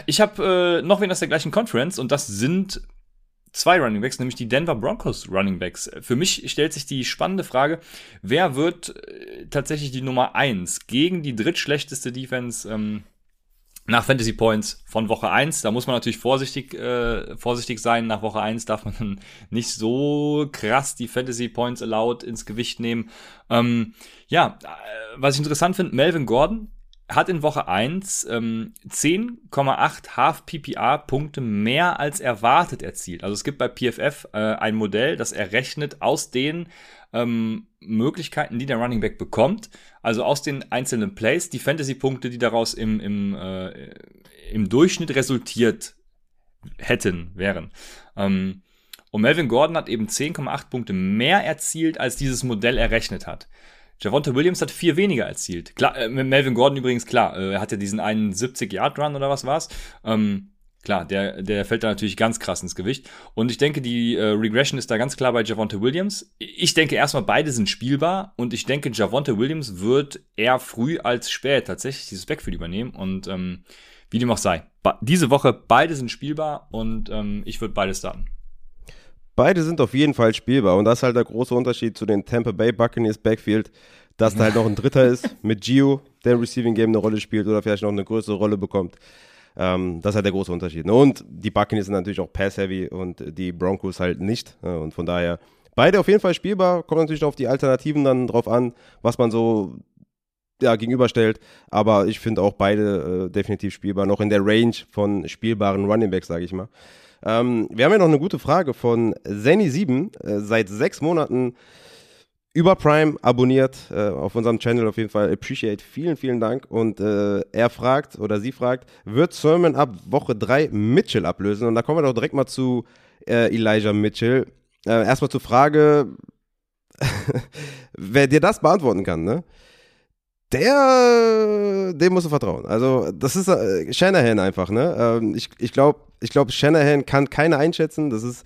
Ich habe äh, noch wen aus der gleichen Conference und das sind zwei Running Backs, nämlich die Denver Broncos Running Backs. Für mich stellt sich die spannende Frage, wer wird äh, tatsächlich die Nummer eins gegen die drittschlechteste Defense ähm, nach Fantasy Points von Woche 1. Da muss man natürlich vorsichtig, äh, vorsichtig sein. Nach Woche 1 darf man nicht so krass die Fantasy Points allowed ins Gewicht nehmen. Ähm, ja, äh, was ich interessant finde, Melvin Gordon hat in Woche 1 ähm, 10,8 Half PPA Punkte mehr als erwartet erzielt. Also es gibt bei PFF äh, ein Modell, das errechnet aus den ähm, Möglichkeiten, die der Running Back bekommt, also aus den einzelnen Plays, die Fantasy-Punkte, die daraus im, im, äh, im Durchschnitt resultiert hätten, wären. Ähm, und Melvin Gordon hat eben 10,8 Punkte mehr erzielt, als dieses Modell errechnet hat. Javonte Williams hat vier weniger erzielt. Klar, äh, Melvin Gordon übrigens, klar, äh, er hat ja diesen einen 70-Yard-Run oder was war's. Ähm, Klar, der, der fällt da natürlich ganz krass ins Gewicht. Und ich denke, die äh, Regression ist da ganz klar bei Javonte Williams. Ich denke erstmal, beide sind spielbar und ich denke, Javonte Williams wird eher früh als spät tatsächlich dieses Backfield übernehmen. Und ähm, wie dem auch sei, diese Woche beide sind spielbar und ähm, ich würde beides starten. Beide sind auf jeden Fall spielbar und das ist halt der große Unterschied zu den Tampa Bay Buccaneers Backfield, dass da halt noch ein Dritter ist *laughs* mit Gio, der im Receiving Game eine Rolle spielt oder vielleicht noch eine größere Rolle bekommt. Ähm, das ist halt der große Unterschied. Ne? Und die Buccaneers sind natürlich auch Pass-Heavy und die Broncos halt nicht. Ne? Und von daher beide auf jeden Fall spielbar. Kommt natürlich auf die Alternativen dann drauf an, was man so ja, gegenüberstellt. Aber ich finde auch beide äh, definitiv spielbar. Noch in der Range von spielbaren Running Backs, sage ich mal. Ähm, wir haben ja noch eine gute Frage von Zenny7. Äh, seit sechs Monaten über Prime abonniert, äh, auf unserem Channel auf jeden Fall. Appreciate. Vielen, vielen Dank. Und äh, er fragt oder sie fragt, wird Sermon ab Woche 3 Mitchell ablösen? Und da kommen wir doch direkt mal zu äh, Elijah Mitchell. Äh, erstmal zur Frage, *laughs* wer dir das beantworten kann, ne? Der, dem musst du vertrauen. Also, das ist äh, Shanahan einfach, ne? Ähm, ich ich glaube, ich glaub, Shanahan kann keiner einschätzen. Das ist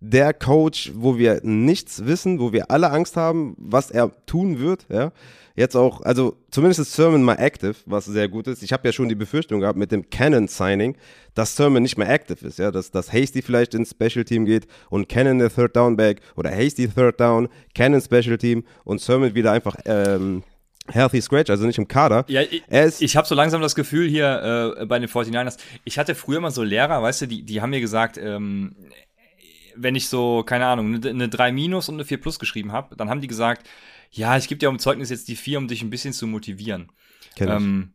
der Coach, wo wir nichts wissen, wo wir alle Angst haben, was er tun wird. Ja? Jetzt auch, also zumindest ist Sermon mal active, was sehr gut ist. Ich habe ja schon die Befürchtung gehabt mit dem Cannon-Signing, dass Sermon nicht mehr active ist, ja, dass, dass Hasty vielleicht ins Special Team geht und Cannon der Third Down Back oder Hasty Third Down, Cannon Special Team und Sermon wieder einfach ähm, Healthy Scratch, also nicht im Kader. Ja, ich, ich habe so langsam das Gefühl hier äh, bei den 49ers, ich hatte früher mal so Lehrer, weißt du, die, die haben mir gesagt, ähm, wenn ich so, keine Ahnung, eine, eine 3 minus und eine 4 plus geschrieben habe, dann haben die gesagt, ja, ich gebe dir im Zeugnis jetzt die 4, um dich ein bisschen zu motivieren. Kenn ähm,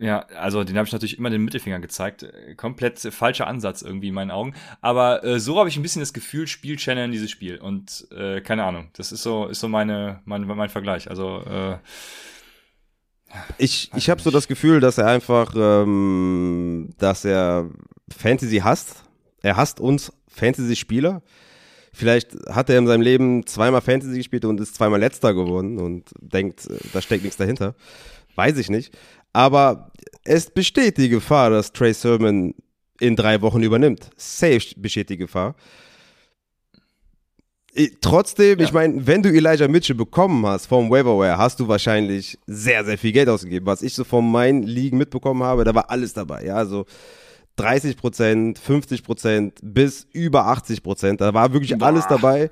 ja, also den habe ich natürlich immer den Mittelfinger gezeigt. Komplett falscher Ansatz irgendwie in meinen Augen. Aber äh, so habe ich ein bisschen das Gefühl, spielt Shannon dieses Spiel. Und äh, keine Ahnung, das ist so, ist so meine, mein, mein Vergleich. Also äh, ich, ich habe so das Gefühl, dass er einfach, ähm, dass er Fantasy hasst. Er hasst uns Fantasy-Spieler. Vielleicht hat er in seinem Leben zweimal Fantasy gespielt und ist zweimal letzter geworden und denkt, äh, da steckt nichts dahinter. Weiß ich nicht. Aber es besteht die Gefahr, dass Trey Sermon in drei Wochen übernimmt. Safe besteht die Gefahr. Trotzdem, ja. ich meine, wenn du Elijah Mitchell bekommen hast vom Waiverware, hast du wahrscheinlich sehr, sehr viel Geld ausgegeben. Was ich so von meinen Ligen mitbekommen habe, da war alles dabei. Ja, also 30 Prozent, 50 Prozent bis über 80 Prozent. Da war wirklich Boah. alles dabei.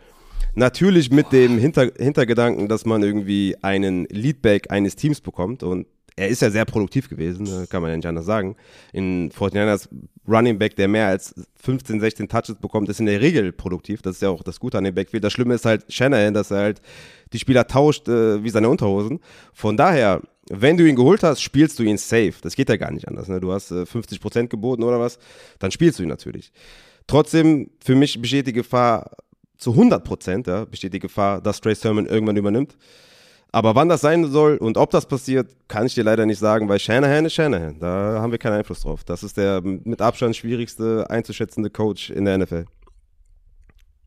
Natürlich mit Boah. dem Hinter Hintergedanken, dass man irgendwie einen Leadback eines Teams bekommt und er ist ja sehr produktiv gewesen, äh, kann man ja nicht anders sagen. In 49ers Running Back, der mehr als 15, 16 Touches bekommt, ist in der Regel produktiv. Das ist ja auch das Gute an dem Backfield. Das Schlimme ist halt Shanahan, dass er halt die Spieler tauscht äh, wie seine Unterhosen. Von daher, wenn du ihn geholt hast, spielst du ihn safe. Das geht ja gar nicht anders. Ne? Du hast äh, 50% geboten oder was, dann spielst du ihn natürlich. Trotzdem, für mich besteht die Gefahr zu 100%, ja, besteht die Gefahr, dass Trey Sermon irgendwann übernimmt. Aber wann das sein soll und ob das passiert, kann ich dir leider nicht sagen, weil Shanahan ist Shanahan. Da haben wir keinen Einfluss drauf. Das ist der mit Abstand schwierigste einzuschätzende Coach in der NFL.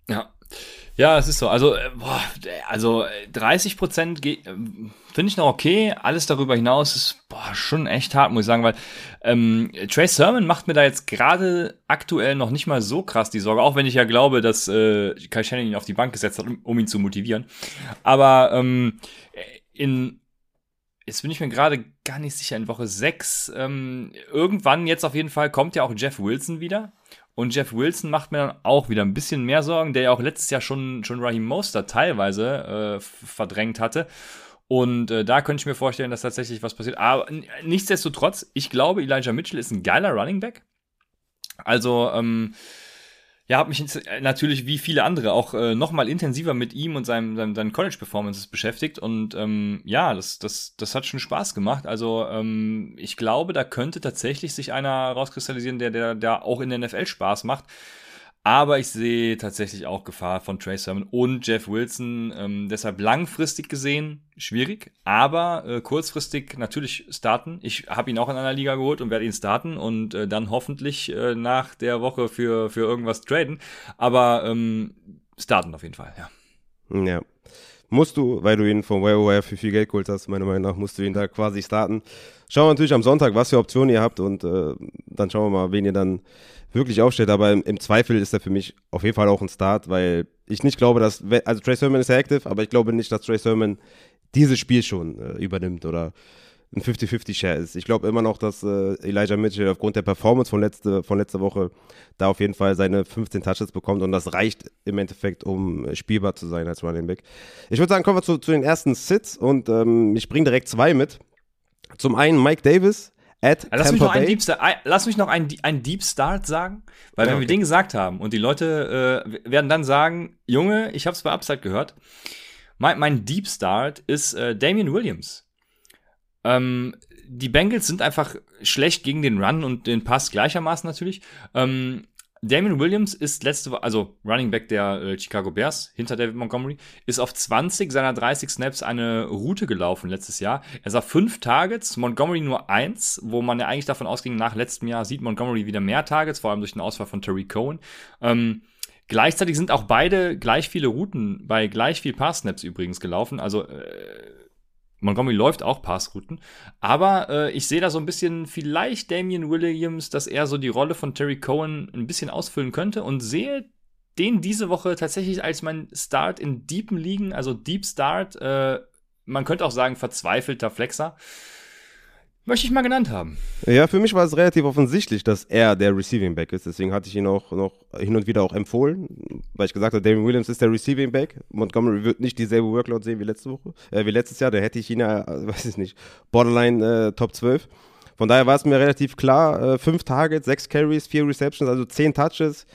Ja. Ja, es ist so. Also, äh, boah, also 30 äh, Prozent äh, finde ich noch okay. Alles darüber hinaus ist boah, schon echt hart, muss ich sagen, weil ähm, Trey Sermon macht mir da jetzt gerade aktuell noch nicht mal so krass die Sorge, auch wenn ich ja glaube, dass äh, Kai Shannon ihn auf die Bank gesetzt hat, um, um ihn zu motivieren. Aber ähm, in Jetzt bin ich mir gerade gar nicht sicher, in Woche 6. Ähm, irgendwann jetzt auf jeden Fall kommt ja auch Jeff Wilson wieder. Und Jeff Wilson macht mir dann auch wieder ein bisschen mehr Sorgen, der ja auch letztes Jahr schon, schon Raheem Mostert teilweise äh, verdrängt hatte. Und äh, da könnte ich mir vorstellen, dass tatsächlich was passiert. Aber nichtsdestotrotz, ich glaube, Elijah Mitchell ist ein geiler Running Back. Also, ähm, ja, habe mich äh, natürlich wie viele andere auch äh, noch mal intensiver mit ihm und seinem, seinem, seinen College-Performances beschäftigt und ähm, ja, das, das, das hat schon Spaß gemacht. Also ähm, ich glaube, da könnte tatsächlich sich einer rauskristallisieren, der, der, der auch in der NFL Spaß macht. Aber ich sehe tatsächlich auch Gefahr von Trey Sermon und Jeff Wilson. Ähm, deshalb langfristig gesehen schwierig, aber äh, kurzfristig natürlich starten. Ich habe ihn auch in einer Liga geholt und werde ihn starten und äh, dann hoffentlich äh, nach der Woche für, für irgendwas traden. Aber ähm, starten auf jeden Fall, ja. Ja. Musst du, weil du ihn von WoW für viel Geld geholt hast, meiner Meinung nach, musst du ihn da quasi starten. Schauen wir natürlich am Sonntag, was für Optionen ihr habt und äh, dann schauen wir mal, wen ihr dann wirklich aufstellt. Aber im, im, Zweifel ist er für mich auf jeden Fall auch ein Start, weil ich nicht glaube, dass, also Trey Sermon ist ja active, aber ich glaube nicht, dass Trey Sermon dieses Spiel schon äh, übernimmt oder ein 50-50-Share ist. Ich glaube immer noch, dass äh, Elijah Mitchell aufgrund der Performance von, letzte, von letzter Woche da auf jeden Fall seine 15 Touches bekommt und das reicht im Endeffekt, um äh, spielbar zu sein als Running Back. Ich würde sagen, kommen wir zu, zu den ersten Sits und ähm, ich bringe direkt zwei mit. Zum einen Mike Davis, At lass, mich noch einen Deep Start, lass mich noch einen, einen Deep Start sagen, weil ja, wenn okay. wir den gesagt haben und die Leute äh, werden dann sagen, Junge, ich habe es bei Upside gehört, mein, mein Deep Start ist äh, Damian Williams. Ähm, die Bengals sind einfach schlecht gegen den Run und den Pass gleichermaßen natürlich. Ähm, Damon Williams ist letzte Woche, also Running Back der äh, Chicago Bears hinter David Montgomery, ist auf 20 seiner 30 Snaps eine Route gelaufen letztes Jahr. Er sah fünf Targets, Montgomery nur eins, wo man ja eigentlich davon ausging, nach letztem Jahr sieht Montgomery wieder mehr Targets, vor allem durch den Ausfall von Terry Cohen. Ähm, gleichzeitig sind auch beide gleich viele Routen bei gleich viel Pass-Snaps übrigens gelaufen. Also äh, Montgomery läuft auch Passrouten. Aber äh, ich sehe da so ein bisschen vielleicht Damian Williams, dass er so die Rolle von Terry Cohen ein bisschen ausfüllen könnte und sehe den diese Woche tatsächlich als mein Start in deepen Ligen, also Deep Start. Äh, man könnte auch sagen verzweifelter Flexer möchte ich mal genannt haben. Ja, für mich war es relativ offensichtlich, dass er der Receiving Back ist. Deswegen hatte ich ihn auch noch hin und wieder auch empfohlen, weil ich gesagt habe, Damien Williams ist der Receiving Back. Montgomery wird nicht dieselbe Workload sehen wie letzte Woche, äh, wie letztes Jahr. Da hätte ich ihn ja, äh, weiß ich nicht, Borderline äh, Top 12. Von daher war es mir relativ klar, äh, fünf Targets, sechs Carries, vier Receptions, also zehn Touches.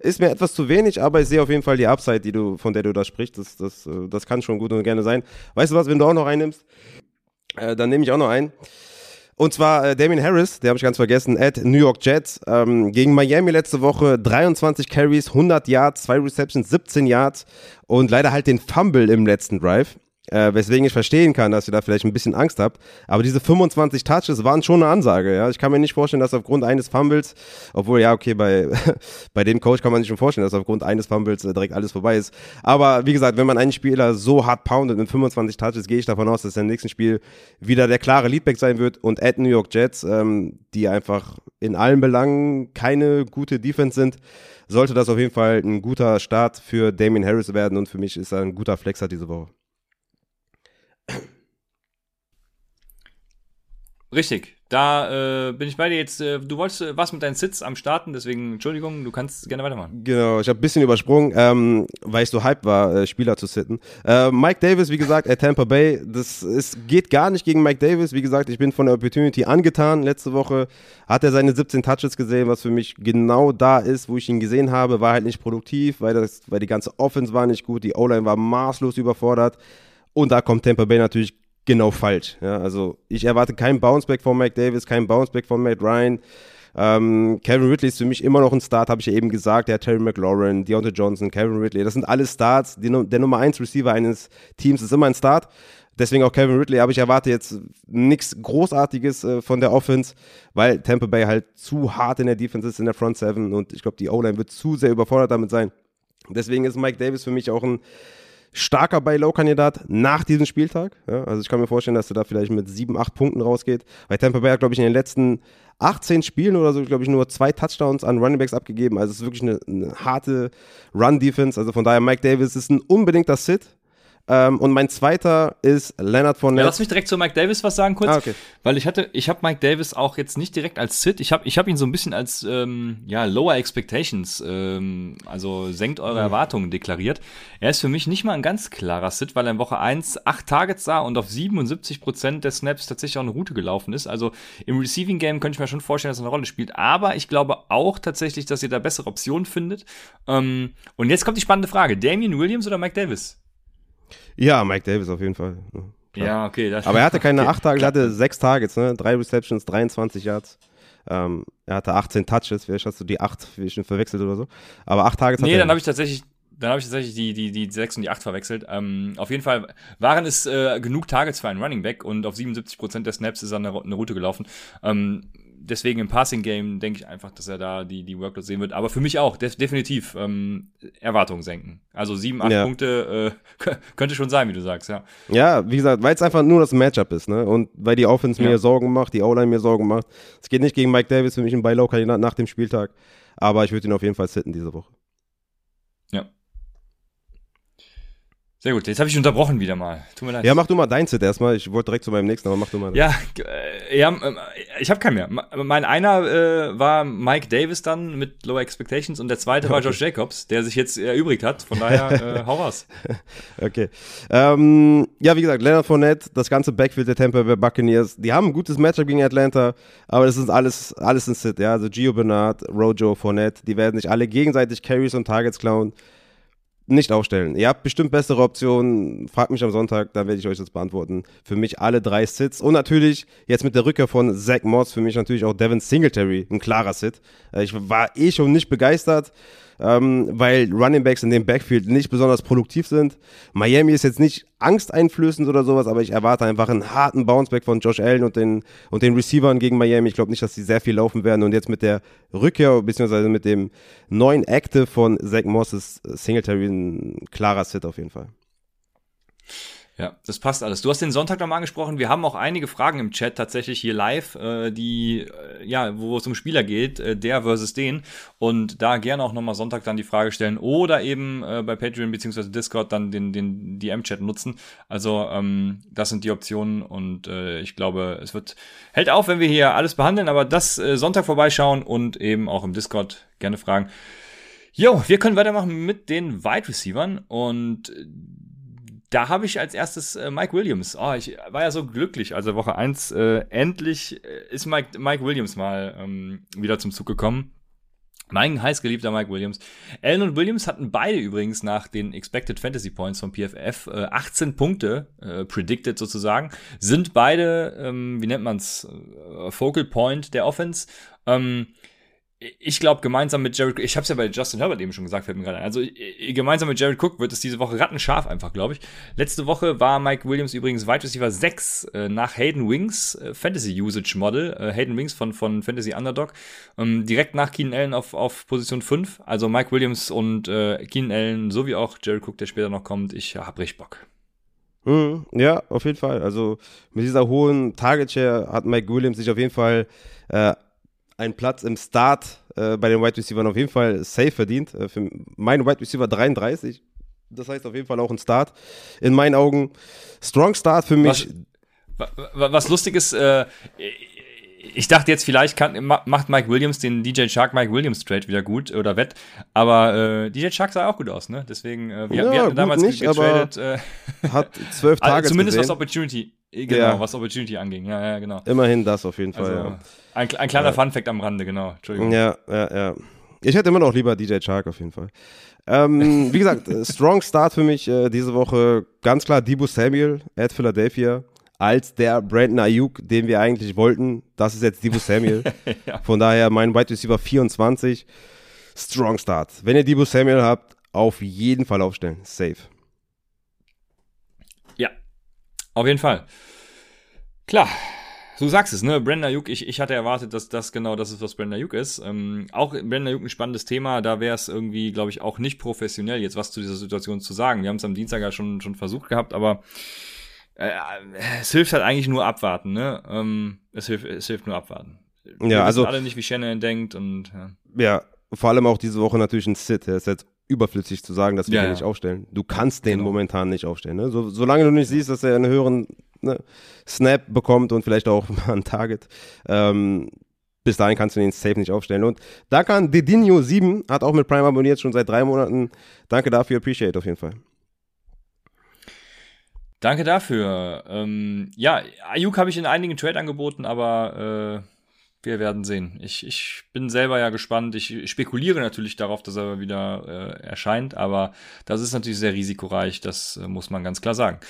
Ist mir etwas zu wenig, aber ich sehe auf jeden Fall die Upside, die du, von der du da sprichst. Das, das, äh, das kann schon gut und gerne sein. Weißt du was, wenn du auch noch einen nimmst, äh, dann nehme ich auch noch einen. Und zwar äh, Damien Harris, der habe ich ganz vergessen, at New York Jets. Ähm, gegen Miami letzte Woche 23 Carries, 100 Yards, 2 Receptions, 17 Yards und leider halt den Fumble im letzten Drive. Äh, weswegen ich verstehen kann, dass ihr da vielleicht ein bisschen Angst habt. Aber diese 25 Touches waren schon eine Ansage. Ja? Ich kann mir nicht vorstellen, dass aufgrund eines Fumbles, obwohl ja, okay, bei, *laughs* bei dem Coach kann man sich schon vorstellen, dass aufgrund eines Fumbles äh, direkt alles vorbei ist. Aber wie gesagt, wenn man einen Spieler so hart poundet mit 25 Touches, gehe ich davon aus, dass er im nächsten Spiel wieder der klare Leadback sein wird und at New York Jets, ähm, die einfach in allen Belangen keine gute Defense sind, sollte das auf jeden Fall ein guter Start für Damien Harris werden und für mich ist er ein guter Flexer diese Woche. Richtig. Da äh, bin ich bei dir jetzt. Äh, du wolltest äh, was mit deinen Sits am Starten, deswegen Entschuldigung, du kannst gerne weitermachen. Genau, ich habe ein bisschen übersprungen, ähm, weil ich so hype war, äh, Spieler zu sitten. Äh, Mike Davis, wie gesagt, at Tampa Bay, das ist, geht gar nicht gegen Mike Davis. Wie gesagt, ich bin von der Opportunity angetan. Letzte Woche hat er seine 17 Touches gesehen, was für mich genau da ist, wo ich ihn gesehen habe. War halt nicht produktiv, weil, das, weil die ganze Offense war nicht gut, die O-Line war maßlos überfordert. Und da kommt Tampa Bay natürlich genau falsch. Ja, also ich erwarte keinen Bounceback von Mike Davis, keinen Bounceback von Matt Ryan. Ähm, Kevin Ridley ist für mich immer noch ein Start, habe ich ja eben gesagt. Der Terry McLaurin, Deontay Johnson, Kevin Ridley, das sind alles Starts. Die, der Nummer 1 Receiver eines Teams ist immer ein Start. Deswegen auch Kevin Ridley, aber ich erwarte jetzt nichts Großartiges äh, von der Offense, weil Tampa Bay halt zu hart in der Defense ist, in der Front Seven und ich glaube, die O-Line wird zu sehr überfordert damit sein. Deswegen ist Mike Davis für mich auch ein starker Buy-Low-Kandidat nach diesem Spieltag. Ja, also ich kann mir vorstellen, dass er da vielleicht mit sieben, acht Punkten rausgeht. Weil Tampa Bay hat, glaube ich, in den letzten 18 Spielen oder so, glaube ich, nur zwei Touchdowns an Runningbacks abgegeben. Also es ist wirklich eine, eine harte Run-Defense. Also von daher, Mike Davis ist ein unbedingter Sit. Ähm, und mein zweiter ist Leonard Fournette. Ja, lass mich direkt zu Mike Davis was sagen kurz, ah, okay. weil ich hatte, ich habe Mike Davis auch jetzt nicht direkt als Sit, ich habe ich hab ihn so ein bisschen als ähm, ja Lower Expectations, ähm, also senkt eure mhm. Erwartungen deklariert. Er ist für mich nicht mal ein ganz klarer Sit, weil er in Woche 1 acht Targets sah und auf 77 Prozent der Snaps tatsächlich auch eine Route gelaufen ist. Also im Receiving Game könnte ich mir schon vorstellen, dass er eine Rolle spielt. Aber ich glaube auch tatsächlich, dass ihr da bessere Optionen findet. Ähm, und jetzt kommt die spannende Frage: Damian Williams oder Mike Davis? Ja, Mike Davis auf jeden Fall. Ja, ja okay. Aber er hatte keine okay. acht Tage, er hatte sechs Targets, ne? drei Receptions, 23 Yards. Ähm, er hatte 18 Touches, vielleicht hast du die acht schon verwechselt oder so. Aber acht Targets Nee, dann habe ich tatsächlich dann habe ich tatsächlich die, die, die 6 und die 8 verwechselt. Ähm, auf jeden Fall waren es äh, genug Targets für einen Running Back und auf 77% der Snaps ist er eine, eine Route gelaufen. Ähm, deswegen im Passing Game denke ich einfach, dass er da die, die Workload sehen wird. Aber für mich auch, def definitiv ähm, Erwartungen senken. Also sieben, acht ja. Punkte äh, *laughs* könnte schon sein, wie du sagst, ja. Ja, wie gesagt, weil es einfach nur das Matchup ist, ne? Und weil die Offense ja. mir Sorgen macht, die O-Line mir Sorgen macht. Es geht nicht gegen Mike Davis, für mich ein Buy-Low-Kandidat nach dem Spieltag. Aber ich würde ihn auf jeden Fall sitten diese Woche. Sehr gut, jetzt habe ich unterbrochen wieder mal. Tut mir leid. Ja, mach du mal dein Sit erstmal. Ich wollte direkt zu meinem nächsten, aber mach du mal. Ja, äh, ja ähm, ich habe keinen mehr. Mein einer äh, war Mike Davis dann mit Lower Expectations und der zweite war *laughs* Josh Jacobs, der sich jetzt erübrigt hat. Von daher, *laughs* äh, hau was. *laughs* Okay. Ähm, ja, wie gesagt, Leonard Fournette, das ganze Backfield der Tampa Bay Buccaneers, die haben ein gutes Matchup gegen Atlanta, aber das ist alles, alles ein Sit. Ja, also Gio Bernard, Rojo, Fournette, die werden sich alle gegenseitig Carries und Targets klauen nicht aufstellen. Ihr habt bestimmt bessere Optionen. Fragt mich am Sonntag, dann werde ich euch das beantworten. Für mich alle drei Sits. Und natürlich jetzt mit der Rückkehr von Zach Moss, für mich natürlich auch Devin Singletary, ein klarer Sit. Äh, ich war eh schon nicht begeistert ähm, weil Running Backs in dem Backfield nicht besonders produktiv sind. Miami ist jetzt nicht angsteinflößend oder sowas, aber ich erwarte einfach einen harten Bounceback von Josh Allen und den, und den Receivern gegen Miami. Ich glaube nicht, dass sie sehr viel laufen werden. Und jetzt mit der Rückkehr, beziehungsweise mit dem neuen Active von Zach Moss ist Singletary ein klarer Sit auf jeden Fall. Ja, das passt alles. Du hast den Sonntag nochmal angesprochen. Wir haben auch einige Fragen im Chat tatsächlich hier live, äh, die, äh, ja, wo es um Spieler geht, äh, der versus den. Und da gerne auch nochmal Sonntag dann die Frage stellen oder eben äh, bei Patreon beziehungsweise Discord dann den, den DM-Chat nutzen. Also, ähm, das sind die Optionen und äh, ich glaube, es wird, hält auf, wenn wir hier alles behandeln, aber das äh, Sonntag vorbeischauen und eben auch im Discord gerne fragen. Jo, wir können weitermachen mit den Wide Receivern und da habe ich als erstes äh, Mike Williams. Oh, ich war ja so glücklich. Also Woche 1, äh, endlich äh, ist Mike, Mike Williams mal ähm, wieder zum Zug gekommen. Mein heißgeliebter Mike Williams. Allen und Williams hatten beide übrigens nach den Expected Fantasy Points vom PFF äh, 18 Punkte äh, predicted sozusagen. Sind beide, ähm, wie nennt man's, äh, Focal Point der Offense. Ähm, ich glaube, gemeinsam mit Jared, ich habe es ja bei Justin Herbert eben schon gesagt, fällt mir gerade ein. Also gemeinsam mit Jared Cook wird es diese Woche rattenscharf einfach, glaube ich. Letzte Woche war Mike Williams übrigens Wide Receiver 6 äh, nach Hayden Wings, äh, Fantasy Usage Model, äh, Hayden Wings von, von Fantasy Underdog, ähm, direkt nach Keenan Allen auf, auf Position 5. Also Mike Williams und äh, Keenan Allen, sowie auch Jared Cook, der später noch kommt. Ich hab richtig Bock. Mhm, ja, auf jeden Fall. Also mit dieser hohen Target Share hat Mike Williams sich auf jeden Fall äh, einen Platz im Start äh, bei den Wide Receivers auf jeden Fall safe verdient. Äh, für meinen Wide Receiver 33. Das heißt auf jeden Fall auch ein Start. In meinen Augen strong Start für mich. Was, was lustig ist, äh, ich dachte jetzt, vielleicht kann, macht Mike Williams den DJ Shark Mike Williams Trade wieder gut oder wett, aber äh, DJ Shark sah auch gut aus, ne? Deswegen, äh, wir, ja, wir hatten damals nicht, getradet. Äh, *laughs* hat zwölf *laughs* Tage. Also zumindest gesehen. was Opportunity, genau, ja. was Opportunity anging. Ja, ja, genau. Immerhin das auf jeden Fall. Also, ja. Ein, ein, kleiner ja. Fun-Fact am Rande, genau. Entschuldigung. Ja, ja, ja. Ich hätte immer noch lieber DJ Shark auf jeden Fall. Ähm, *laughs* wie gesagt, äh, strong Start für mich äh, diese Woche. Ganz klar Debo Samuel at Philadelphia als der Brandon Ayuk, den wir eigentlich wollten. Das ist jetzt Debo Samuel. *laughs* ja. Von daher mein Wide Receiver 24. Strong Start. Wenn ihr Debo Samuel habt, auf jeden Fall aufstellen. Safe. Ja, auf jeden Fall. Klar, du sagst es, ne? Brenda Ayuk, ich, ich hatte erwartet, dass das genau das ist, was Brenda Ayuk ist. Ähm, auch Brenda Ayuk ein spannendes Thema. Da wäre es irgendwie, glaube ich, auch nicht professionell, jetzt was zu dieser Situation zu sagen. Wir haben es am Dienstag ja schon, schon versucht gehabt, aber äh, es hilft halt eigentlich nur abwarten, ne? Ähm, es, hilft, es hilft nur abwarten. Wir ja, also alle nicht, wie Shannon denkt und ja. ja. vor allem auch diese Woche natürlich ein Sit. Er ist jetzt überflüssig zu sagen, dass wir ja, den nicht aufstellen. Du kannst den genau. momentan nicht aufstellen. Ne? So, solange du nicht siehst, dass er einen höheren ne, Snap bekommt und vielleicht auch *laughs* mal ein Target, ähm, bis dahin kannst du den safe nicht aufstellen. Und da kann Dedinho7, hat auch mit Prime abonniert, schon seit drei Monaten. Danke dafür, appreciate auf jeden Fall. Danke dafür. Ähm, ja, Ayuk habe ich in einigen Trade angeboten, aber äh, wir werden sehen. Ich, ich bin selber ja gespannt. Ich spekuliere natürlich darauf, dass er wieder äh, erscheint, aber das ist natürlich sehr risikoreich, das äh, muss man ganz klar sagen.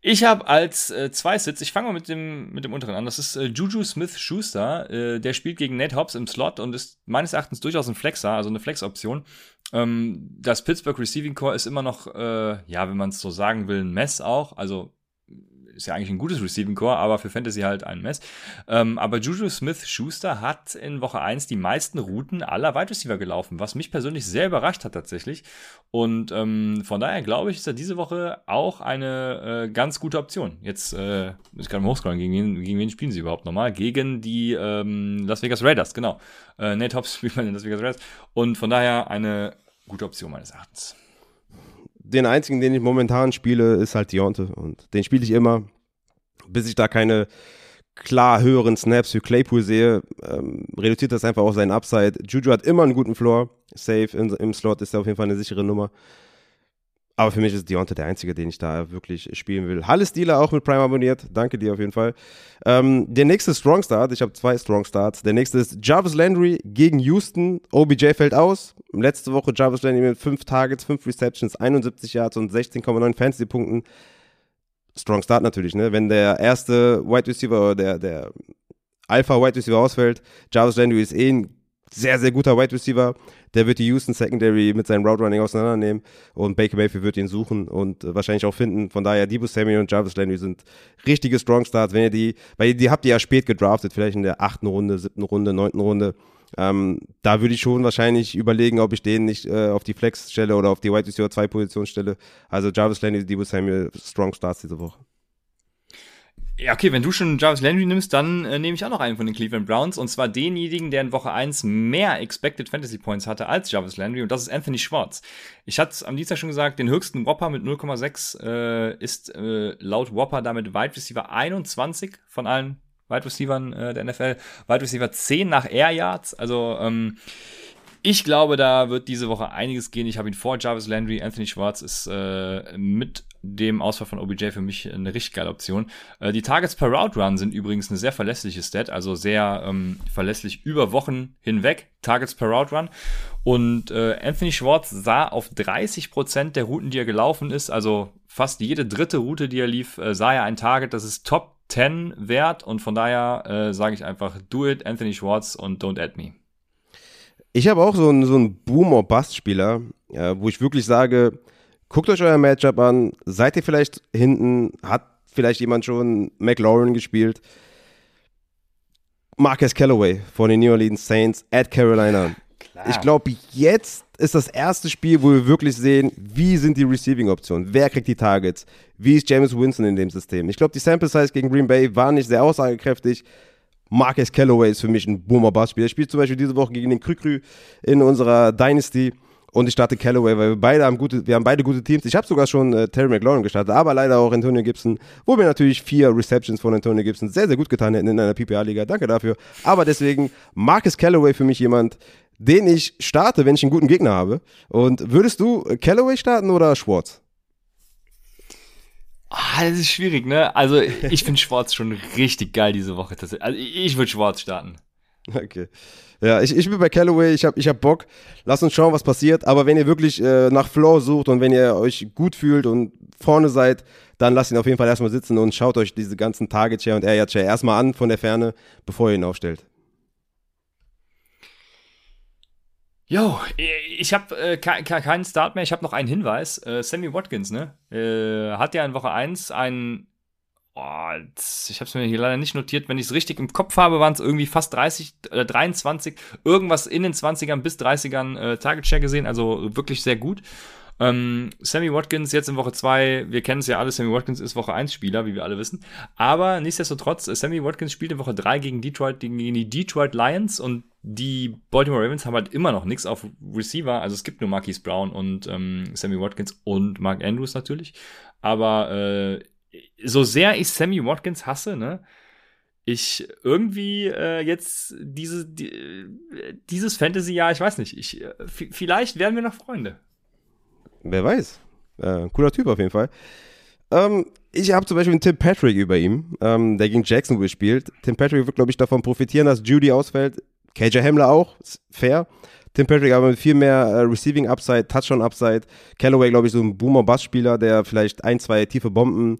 Ich habe als äh, Zweisitz, ich fange mal mit dem, mit dem unteren an, das ist äh, Juju Smith-Schuster, äh, der spielt gegen Nate Hobbs im Slot und ist meines Erachtens durchaus ein Flexer, also eine Flex-Option. Ähm, das Pittsburgh Receiving Core ist immer noch, äh, ja, wenn man es so sagen will, ein Mess auch, also ist ja eigentlich ein gutes Receiving Core, aber für Fantasy halt ein Mess. Ähm, aber Juju Smith-Schuster hat in Woche 1 die meisten Routen aller Wide Receiver gelaufen, was mich persönlich sehr überrascht hat tatsächlich. Und ähm, von daher glaube ich, ist er diese Woche auch eine äh, ganz gute Option. Jetzt, äh, ich kann mal hochscrollen, gegen wen, gegen wen spielen sie überhaupt nochmal? Gegen die ähm, Las Vegas Raiders, genau. Äh, Nate Hobbs spielt man in Las Vegas Raiders. Und von daher eine gute Option meines Erachtens den einzigen, den ich momentan spiele, ist halt Deonte. Und den spiele ich immer, bis ich da keine klar höheren Snaps für Claypool sehe, ähm, reduziert das einfach auch seinen Upside. Juju hat immer einen guten Floor. Safe im, im Slot ist er auf jeden Fall eine sichere Nummer. Aber für mich ist Deontay der Einzige, den ich da wirklich spielen will. Halle Dealer auch mit Prime abonniert. Danke dir auf jeden Fall. Ähm, der nächste Strong Start, ich habe zwei Strong Starts. Der nächste ist Jarvis Landry gegen Houston. OBJ fällt aus. Letzte Woche Jarvis Landry mit 5 Targets, 5 Receptions, 71 Yards und 16,9 Fantasy-Punkten. Strong Start natürlich, ne? Wenn der erste Wide Receiver oder der, der Alpha Wide Receiver ausfällt, Jarvis Landry ist eh ein sehr, sehr guter Wide Receiver. Der wird die Houston Secondary mit seinem Route Running auseinandernehmen und Baker Mayfield wird ihn suchen und äh, wahrscheinlich auch finden. Von daher, Debo Samuel und Jarvis Landry sind richtige Strong Starts. Wenn ihr die, weil die habt ihr ja spät gedraftet, vielleicht in der achten Runde, siebten Runde, neunten Runde. Ähm, da würde ich schon wahrscheinlich überlegen, ob ich den nicht äh, auf die Flex stelle oder auf die Wide Receiver 2 Position stelle. Also Jarvis Landry, Debo Samuel, Strong Starts diese Woche. Ja, okay, wenn du schon Jarvis Landry nimmst, dann äh, nehme ich auch noch einen von den Cleveland Browns. Und zwar denjenigen, der in Woche 1 mehr Expected Fantasy Points hatte als Jarvis Landry. Und das ist Anthony Schwartz. Ich hatte am Dienstag schon gesagt, den höchsten Whopper mit 0,6 äh, ist äh, laut Whopper damit Wide Receiver 21 von allen Wide Receivern äh, der NFL. Wide Receiver 10 nach Air Yards. Also, ähm, ich glaube, da wird diese Woche einiges gehen. Ich habe ihn vor Jarvis Landry. Anthony Schwartz ist äh, mit dem Ausfall von OBJ für mich eine richtig geile Option. Äh, die Targets per Route Run sind übrigens eine sehr verlässliche Stat, also sehr ähm, verlässlich über Wochen hinweg. Targets per Route Run. Und äh, Anthony Schwartz sah auf 30% der Routen, die er gelaufen ist, also fast jede dritte Route, die er lief, äh, sah er ein Target. Das ist Top 10 wert und von daher äh, sage ich einfach, do it, Anthony Schwartz und don't add me. Ich habe auch so einen, so einen Boomer-Bust-Spieler, äh, wo ich wirklich sage, guckt euch euer Matchup an, seid ihr vielleicht hinten, hat vielleicht jemand schon McLaurin gespielt. Marcus Callaway von den New Orleans Saints at Carolina. Klar. Ich glaube, jetzt ist das erste Spiel, wo wir wirklich sehen, wie sind die Receiving-Optionen, wer kriegt die Targets, wie ist James Winston in dem System. Ich glaube, die Sample Size gegen Green Bay war nicht sehr aussagekräftig. Marcus Callaway ist für mich ein Boomer-Bass-Spieler. Er spielt zum Beispiel diese Woche gegen den Krükrü in unserer Dynasty. Und ich starte Callaway, weil wir beide haben gute, wir haben beide gute Teams. Ich habe sogar schon äh, Terry McLaurin gestartet, aber leider auch Antonio Gibson, wo mir natürlich vier Receptions von Antonio Gibson sehr, sehr gut getan hätten in einer PPA-Liga. Danke dafür. Aber deswegen Marcus Callaway für mich jemand, den ich starte, wenn ich einen guten Gegner habe. Und würdest du Callaway starten oder Schwartz? Ah, das ist schwierig, ne? Also ich finde Schwarz schon richtig geil diese Woche. Also ich würde Schwarz starten. *laughs* Okay. Ja, ich, ich bin bei Callaway, ich habe ich hab Bock. Lasst uns schauen, was passiert. Aber wenn ihr wirklich äh, nach Floor sucht und wenn ihr euch gut fühlt und vorne seid, dann lasst ihn auf jeden Fall erstmal sitzen und schaut euch diese ganzen Target Share und Area Share erstmal an von der Ferne, bevor ihr ihn aufstellt. Jo, ich habe äh, keinen Start mehr. Ich habe noch einen Hinweis. Äh, Sammy Watkins, ne? Äh, hat ja in Woche 1 einen. Ich habe es mir hier leider nicht notiert. Wenn ich es richtig im Kopf habe, waren es irgendwie fast 30 oder 23. Irgendwas in den 20ern bis 30ern äh, Target Share gesehen. Also wirklich sehr gut. Ähm, Sammy Watkins jetzt in Woche 2, wir kennen es ja alle, Sammy Watkins ist Woche 1 Spieler, wie wir alle wissen. Aber nichtsdestotrotz, äh, Sammy Watkins spielt in Woche 3 gegen Detroit, gegen die Detroit Lions und die Baltimore Ravens haben halt immer noch nichts auf Receiver. Also es gibt nur Marquise Brown und ähm, Sammy Watkins und Mark Andrews natürlich. Aber äh, so sehr ich Sammy Watkins hasse, ne? ich irgendwie äh, jetzt diese, die, dieses Fantasy-Jahr, ich weiß nicht, ich, äh, vielleicht werden wir noch Freunde. Wer weiß. Äh, cooler Typ auf jeden Fall. Ähm, ich habe zum Beispiel einen Tim Patrick über ihm, ähm, der gegen Jacksonville spielt. Tim Patrick wird, glaube ich, davon profitieren, dass Judy ausfällt. KJ Hamler auch, fair. Tim Patrick aber mit viel mehr äh, Receiving Upside, Touchdown Upside. Callaway, glaube ich, so ein Boomer-Bass-Spieler, der vielleicht ein, zwei tiefe Bomben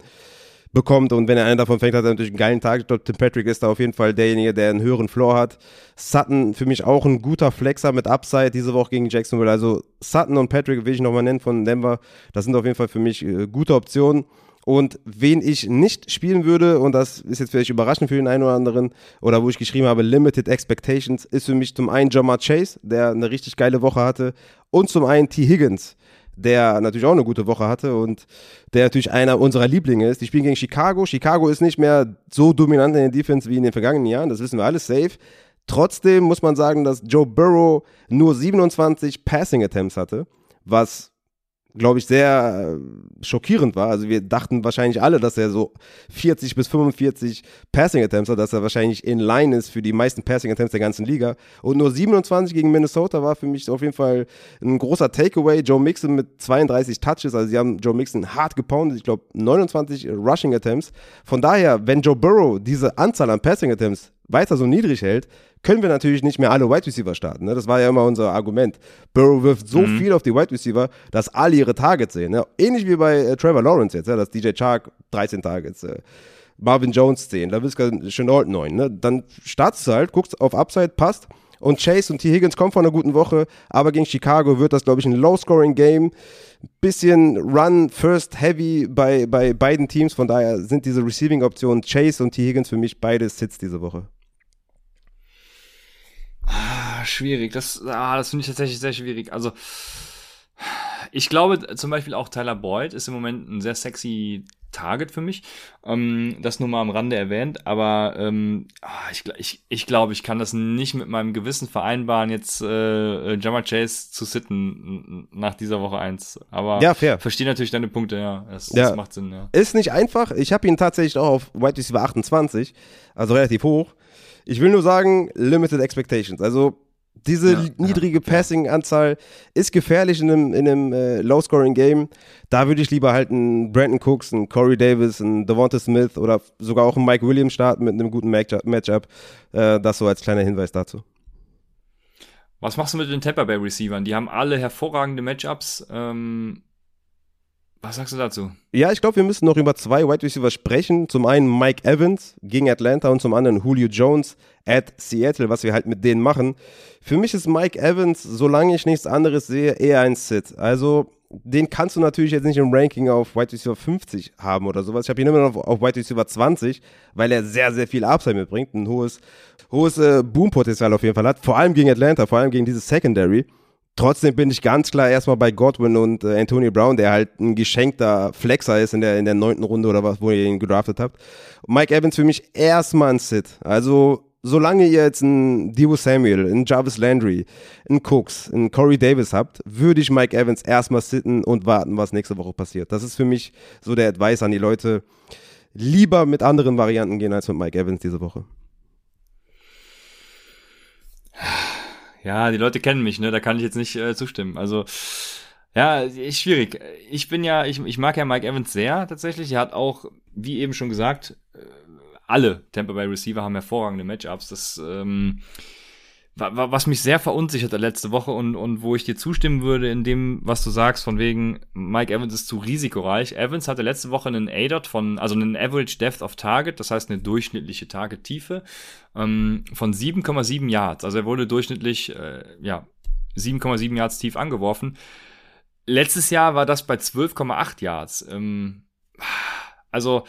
bekommt und wenn er einen davon fängt, hat er natürlich einen geilen Tag. Ich glaube, Tim Patrick ist da auf jeden Fall derjenige, der einen höheren Floor hat. Sutton für mich auch ein guter Flexer mit Upside diese Woche gegen Jacksonville. Also Sutton und Patrick will ich nochmal nennen von Denver. Das sind auf jeden Fall für mich äh, gute Optionen. Und wen ich nicht spielen würde, und das ist jetzt vielleicht überraschend für den einen oder anderen, oder wo ich geschrieben habe, Limited Expectations, ist für mich zum einen Jamar Chase, der eine richtig geile Woche hatte, und zum einen T. Higgins, der natürlich auch eine gute Woche hatte und der natürlich einer unserer Lieblinge ist. Die spielen gegen Chicago. Chicago ist nicht mehr so dominant in der Defense wie in den vergangenen Jahren, das wissen wir alles safe. Trotzdem muss man sagen, dass Joe Burrow nur 27 Passing Attempts hatte, was glaube ich, sehr äh, schockierend war. Also wir dachten wahrscheinlich alle, dass er so 40 bis 45 Passing Attempts hat, dass er wahrscheinlich in line ist für die meisten Passing Attempts der ganzen Liga. Und nur 27 gegen Minnesota war für mich auf jeden Fall ein großer Takeaway. Joe Mixon mit 32 Touches, also sie haben Joe Mixon hart gepoundet, ich glaube 29 Rushing Attempts. Von daher, wenn Joe Burrow diese Anzahl an Passing Attempts weiter so niedrig hält, können wir natürlich nicht mehr alle Wide Receiver starten. Ne? Das war ja immer unser Argument. Burrow wirft so mhm. viel auf die Wide Receiver, dass alle ihre Targets sehen. Ne? Ähnlich wie bei äh, Trevor Lawrence jetzt, ja? dass DJ Chark 13 Targets, äh, Marvin Jones 10, da LaVisca Chenault 9. Ne? Dann startest du halt, guckst auf Upside, passt. Und Chase und T. Higgins kommen von einer guten Woche, aber gegen Chicago wird das, glaube ich, ein Low-Scoring-Game. Bisschen Run, First, Heavy bei, bei beiden Teams. Von daher sind diese Receiving-Optionen Chase und T. Higgins für mich beide Sits diese Woche. Schwierig. Das, ah, das finde ich tatsächlich sehr schwierig. Also, ich glaube zum Beispiel auch Tyler Boyd ist im Moment ein sehr sexy Target für mich. Ähm, das nur mal am Rande erwähnt, aber ähm, ah, ich, ich, ich glaube, ich kann das nicht mit meinem Gewissen vereinbaren, jetzt äh, Jammer Chase zu sitten nach dieser Woche 1. Aber ja, fair. verstehe natürlich deine Punkte, ja. Das, ja. das macht Sinn, ja. Ist nicht einfach. Ich habe ihn tatsächlich auch auf White Receiver 28, also relativ hoch. Ich will nur sagen, limited expectations. Also diese ja, niedrige ja, Passing-Anzahl ist gefährlich in einem, in einem äh, Low-Scoring-Game. Da würde ich lieber halt einen Brandon Cooks, einen Corey Davis, einen Devonta Smith oder sogar auch einen Mike Williams starten mit einem guten Matchup. Äh, das so als kleiner Hinweis dazu. Was machst du mit den Tampa Bay Receivern? Die haben alle hervorragende Matchups. Ähm, Was sagst du dazu? Ja, ich glaube, wir müssen noch über zwei Wide Receiver sprechen. Zum einen Mike Evans gegen Atlanta und zum anderen Julio Jones at Seattle, was wir halt mit denen machen. Für mich ist Mike Evans, solange ich nichts anderes sehe, eher ein Sit. Also den kannst du natürlich jetzt nicht im Ranking auf Wide Receiver 50 haben oder sowas. Ich habe ihn immer noch auf Wide Receiver 20, weil er sehr, sehr viel Upside mitbringt, ein hohes, hohes äh, Boom-Potenzial auf jeden Fall hat, vor allem gegen Atlanta, vor allem gegen dieses Secondary. Trotzdem bin ich ganz klar erstmal bei Godwin und äh, Antonio Brown, der halt ein geschenkter Flexer ist in der in der neunten Runde oder was, wo ihr ihn gedraftet habt. Mike Evans für mich erstmal ein Sit. Also solange ihr jetzt einen Debo Samuel, einen Jarvis Landry, einen Cooks, einen Corey Davis habt, würde ich Mike Evans erstmal sitten und warten, was nächste Woche passiert. Das ist für mich so der Advice an die Leute. Lieber mit anderen Varianten gehen als mit Mike Evans diese Woche. Ja, die Leute kennen mich, ne? Da kann ich jetzt nicht äh, zustimmen. Also, ja, ist schwierig. Ich bin ja, ich, ich mag ja Mike Evans sehr tatsächlich. Er hat auch, wie eben schon gesagt, äh, alle Tampa Bay Receiver haben hervorragende Matchups. Das ähm, was mich sehr verunsichert letzte Woche und, und wo ich dir zustimmen würde in dem, was du sagst, von wegen Mike Evans ist zu risikoreich. Evans hatte letzte Woche einen ADOT von, also einen Average Depth of Target, das heißt eine durchschnittliche Target-Tiefe ähm, von 7,7 Yards. Also er wurde durchschnittlich, äh, ja, 7,7 Yards tief angeworfen. Letztes Jahr war das bei 12,8 Yards. Ähm, also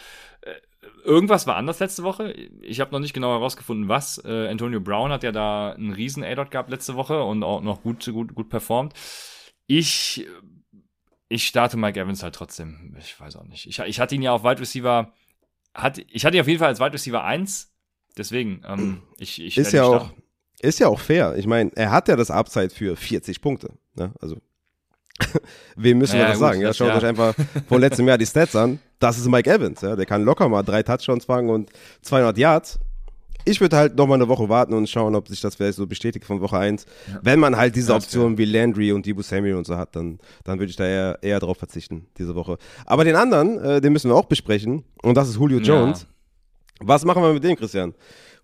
irgendwas war anders letzte Woche. Ich habe noch nicht genau herausgefunden, was. Äh, Antonio Brown hat ja da einen riesen A-Dot gehabt letzte Woche und auch noch gut, gut, gut performt. Ich, ich starte Mike Evans halt trotzdem. Ich weiß auch nicht. Ich, ich hatte ihn ja auf Wide Receiver, hat, ich hatte ihn auf jeden Fall als Wide Receiver 1. Deswegen, ähm, ich, ich ist ja auch, ist ja auch fair. Ich meine, er hat ja das Upside für 40 Punkte. Ne? Also *laughs* Wem müssen wir das gut, sagen? Ja, schaut ja. euch einfach von letztem Jahr die Stats an. Das ist Mike Evans. Ja? Der kann locker mal drei Touchdowns fangen und 200 Yards. Ich würde halt noch mal eine Woche warten und schauen, ob sich das vielleicht so bestätigt von Woche 1. Ja. Wenn man halt diese Optionen wie Landry und Debo Samuel und so hat, dann, dann würde ich da eher, eher drauf verzichten diese Woche. Aber den anderen, äh, den müssen wir auch besprechen. Und das ist Julio Jones. Was machen wir mit dem, Christian?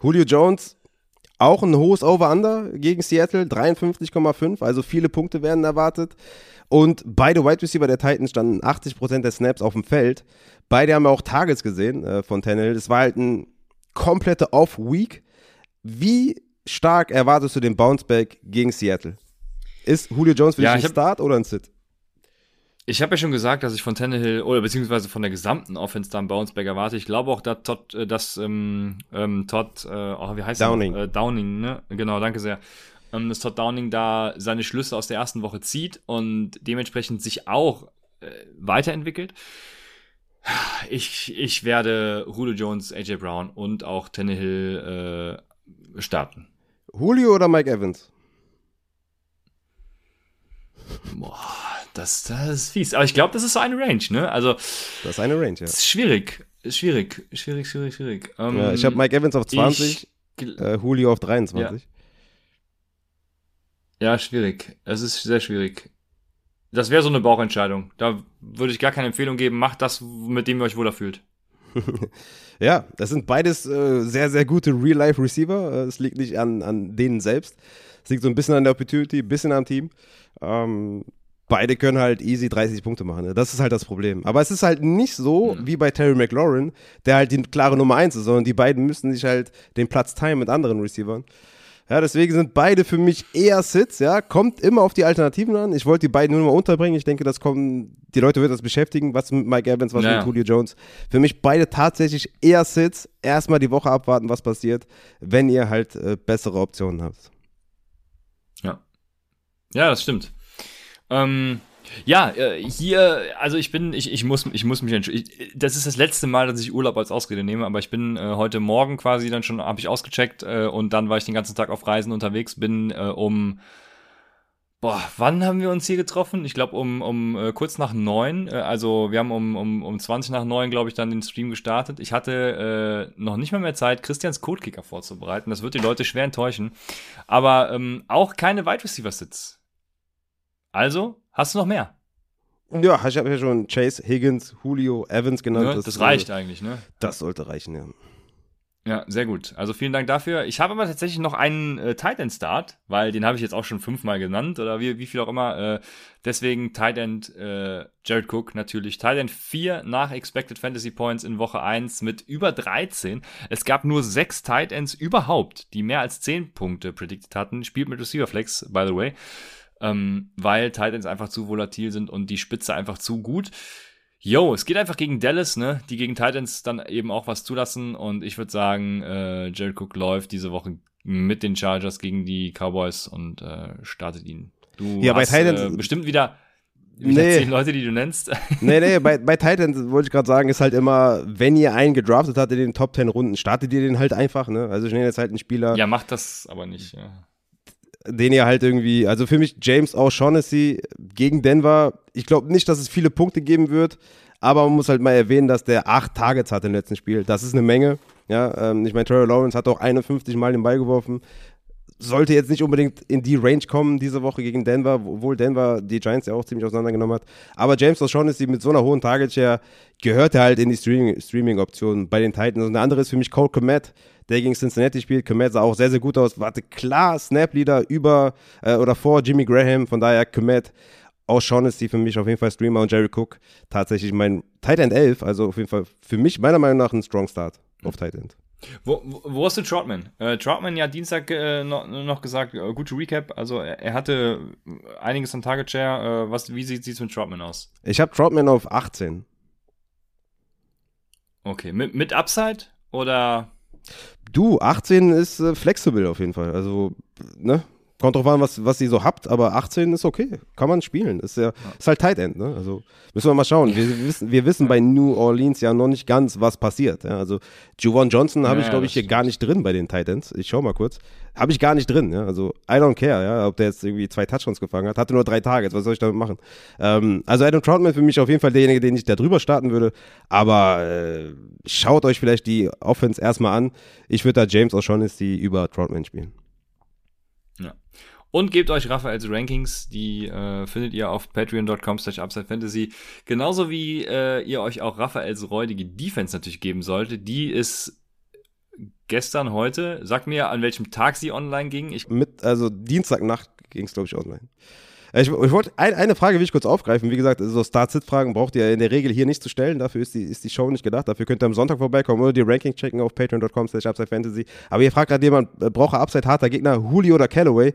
Julio Jones, auch ein hohes Over-Under gegen Seattle, 53,5. Also viele Punkte werden erwartet. Und beide Wide Receiver der Titans standen 80% der Snaps auf dem Feld. Beide haben auch Targets gesehen äh, von Tannehill. Es war halt ein komplette Off-Week. Wie stark erwartest du den Bounceback gegen Seattle? Ist Julio Jones für ja, dich ein Start oder ein Sit? Ich habe ja schon gesagt, dass ich von Tannehill oder beziehungsweise von der gesamten Offense da einen Bounceback erwarte. Ich glaube auch, dass Todd, äh, dass, ähm, ähm, Todd äh, oh, wie heißt Downing. Äh, Downing, ne? Genau, danke sehr ähm, dass Todd Downing da seine Schlüsse aus der ersten Woche zieht und dementsprechend sich auch äh, weiterentwickelt. Ich, ich werde Julio Jones, AJ Brown und auch Tannehill äh, starten. Julio oder Mike Evans? Boah, das, das ist fies. Aber ich glaube, das ist so eine Range, ne? Also. Das ist eine Range, ja. Das ist schwierig. Schwierig, schwierig, schwierig, schwierig. Ähm, ja, ich habe Mike Evans auf 20, ich, äh, Julio auf 23. Ja. Ja, schwierig. Es ist sehr schwierig. Das wäre so eine Bauchentscheidung. Da würde ich gar keine Empfehlung geben. Macht das, mit dem ihr euch wohler fühlt. *laughs* ja, das sind beides äh, sehr, sehr gute Real-Life-Receiver. Äh, es liegt nicht an, an denen selbst. Es liegt so ein bisschen an der Opportunity, ein bisschen am Team. Ähm, beide können halt easy 30 Punkte machen. Ne? Das ist halt das Problem. Aber es ist halt nicht so mhm. wie bei Terry McLaurin, der halt die klare Nummer 1 ist, sondern die beiden müssen sich halt den Platz teilen mit anderen Receivern. Ja, deswegen sind beide für mich eher Sits, ja. Kommt immer auf die Alternativen an. Ich wollte die beiden nur mal unterbringen. Ich denke, das kommen, die Leute wird das beschäftigen, was mit Mike Evans, was ja. mit Julio Jones. Für mich beide tatsächlich eher Sits. Erstmal die Woche abwarten, was passiert, wenn ihr halt äh, bessere Optionen habt. Ja. Ja, das stimmt. Ähm, ja, äh, hier, also ich bin, ich, ich muss, ich muss mich entschuldigen. Das ist das letzte Mal, dass ich Urlaub als Ausrede nehme, aber ich bin äh, heute Morgen quasi dann schon, habe ich ausgecheckt äh, und dann war ich den ganzen Tag auf Reisen unterwegs, bin äh, um Boah, wann haben wir uns hier getroffen? Ich glaube um, um äh, kurz nach neun. Äh, also wir haben um, um, um 20 nach neun, glaube ich, dann den Stream gestartet. Ich hatte äh, noch nicht mal mehr Zeit, Christians Codekicker vorzubereiten. Das wird die Leute schwer enttäuschen. Aber ähm, auch keine Wide Receiver Sits. Also, hast du noch mehr? Ja, ich habe ja schon Chase, Higgins, Julio, Evans genannt. Ne, das, das, reicht äh, eigentlich, ne? Das sollte reichen, ja. Ja, sehr gut. Also vielen Dank dafür. Ich habe aber tatsächlich noch einen äh, Tight Start, weil den habe ich jetzt auch schon fünfmal genannt oder wie, wie viel auch immer. Äh, deswegen Tight End äh, Jared Cook natürlich. Tight End 4 nach Expected Fantasy Points in Woche 1 mit über 13. Es gab nur sechs Tight Ends überhaupt, die mehr als 10 Punkte predicted hatten. Spielt mit Receiver Flex, by the way. Ähm, weil Tight Ends einfach zu volatil sind und die Spitze einfach zu gut. Yo, es geht einfach gegen Dallas, ne? Die gegen Titans dann eben auch was zulassen. Und ich würde sagen, äh, Jared Cook läuft diese Woche mit den Chargers gegen die Cowboys und äh, startet ihn. Du ja, hast bei Titans, äh, bestimmt wieder, wieder nee. zehn Leute, die du nennst. *laughs* nee, nee, bei, bei Titans wollte ich gerade sagen, ist halt immer, wenn ihr einen gedraftet habt in den Top 10 Runden, startet ihr den halt einfach, ne? Also ich nenne jetzt halt einen Spieler. Ja, macht das aber nicht, ja. Den ihr halt irgendwie, also für mich James O'Shaughnessy gegen Denver, ich glaube nicht, dass es viele Punkte geben wird, aber man muss halt mal erwähnen, dass der acht Targets hat im letzten Spiel. Das ist eine Menge. Ja, ähm, ich meine, Trevor Lawrence hat auch 51 Mal den Ball geworfen. Sollte jetzt nicht unbedingt in die Range kommen diese Woche gegen Denver, obwohl Denver die Giants ja auch ziemlich auseinandergenommen hat. Aber James O'Shaughnessy mit so einer hohen Target Share gehört halt in die Streaming-Optionen bei den Titans. Und der andere ist für mich Cole Komet, der gegen Cincinnati spielt. Komet sah auch sehr, sehr gut aus. Warte, klar, Snap-Leader über äh, oder vor Jimmy Graham. Von daher Komet O'Shaughnessy für mich auf jeden Fall Streamer und Jerry Cook tatsächlich mein Tight End 11. Also auf jeden Fall für mich meiner Meinung nach ein Strong Start auf Tight End. Wo, wo, hast du Troutman? Äh, Troutman ja Dienstag äh, noch, noch, gesagt, äh, gute Recap. Also er, er, hatte einiges an Target Share. Äh, was, wie sieht es mit Troutman aus? Ich habe Troutman auf 18. Okay, mit, mit Upside oder? Du, 18 ist äh, flexibel auf jeden Fall. Also, ne? Kommt drauf an, was, was ihr so habt, aber 18 ist okay. Kann man spielen. Ist, ja, ist halt Tight End, ne? Also müssen wir mal schauen. Wir *laughs* wissen, wir wissen bei New Orleans ja noch nicht ganz, was passiert. Ja? Also Juwan Johnson habe ja, ich, glaube ich, hier gar nicht drin bei den Tight Ends. Ich schau mal kurz. Habe ich gar nicht drin, ja. Also I don't care, ja, ob der jetzt irgendwie zwei Touchdowns gefangen hat. Hatte nur drei Targets, was soll ich damit machen? Ähm, also Adam Troutman für mich auf jeden Fall derjenige, den ich da drüber starten würde. Aber äh, schaut euch vielleicht die Offense erstmal an. Ich würde da James O'Shaughnessy über Troutman spielen. Und gebt euch Raphaels Rankings, die äh, findet ihr auf patreon.com slash upsidefantasy. Genauso wie äh, ihr euch auch Raphaels räudige Defense natürlich geben solltet. Die ist gestern, heute. Sag mir, an welchem Tag sie online ging. Ich Mit, also Dienstagnacht ging es, glaube ich, online. Äh, ich, ich wollte ein, eine Frage will ich kurz aufgreifen. Wie gesagt, so Start-Sit-Fragen braucht ihr in der Regel hier nicht zu stellen. Dafür ist die, ist die Show nicht gedacht. Dafür könnt ihr am Sonntag vorbeikommen oder die Ranking checken auf patreon.com slash upsidefantasy. Aber ihr fragt gerade jemand, äh, braucht er Upside harter Gegner, Julio oder Callaway?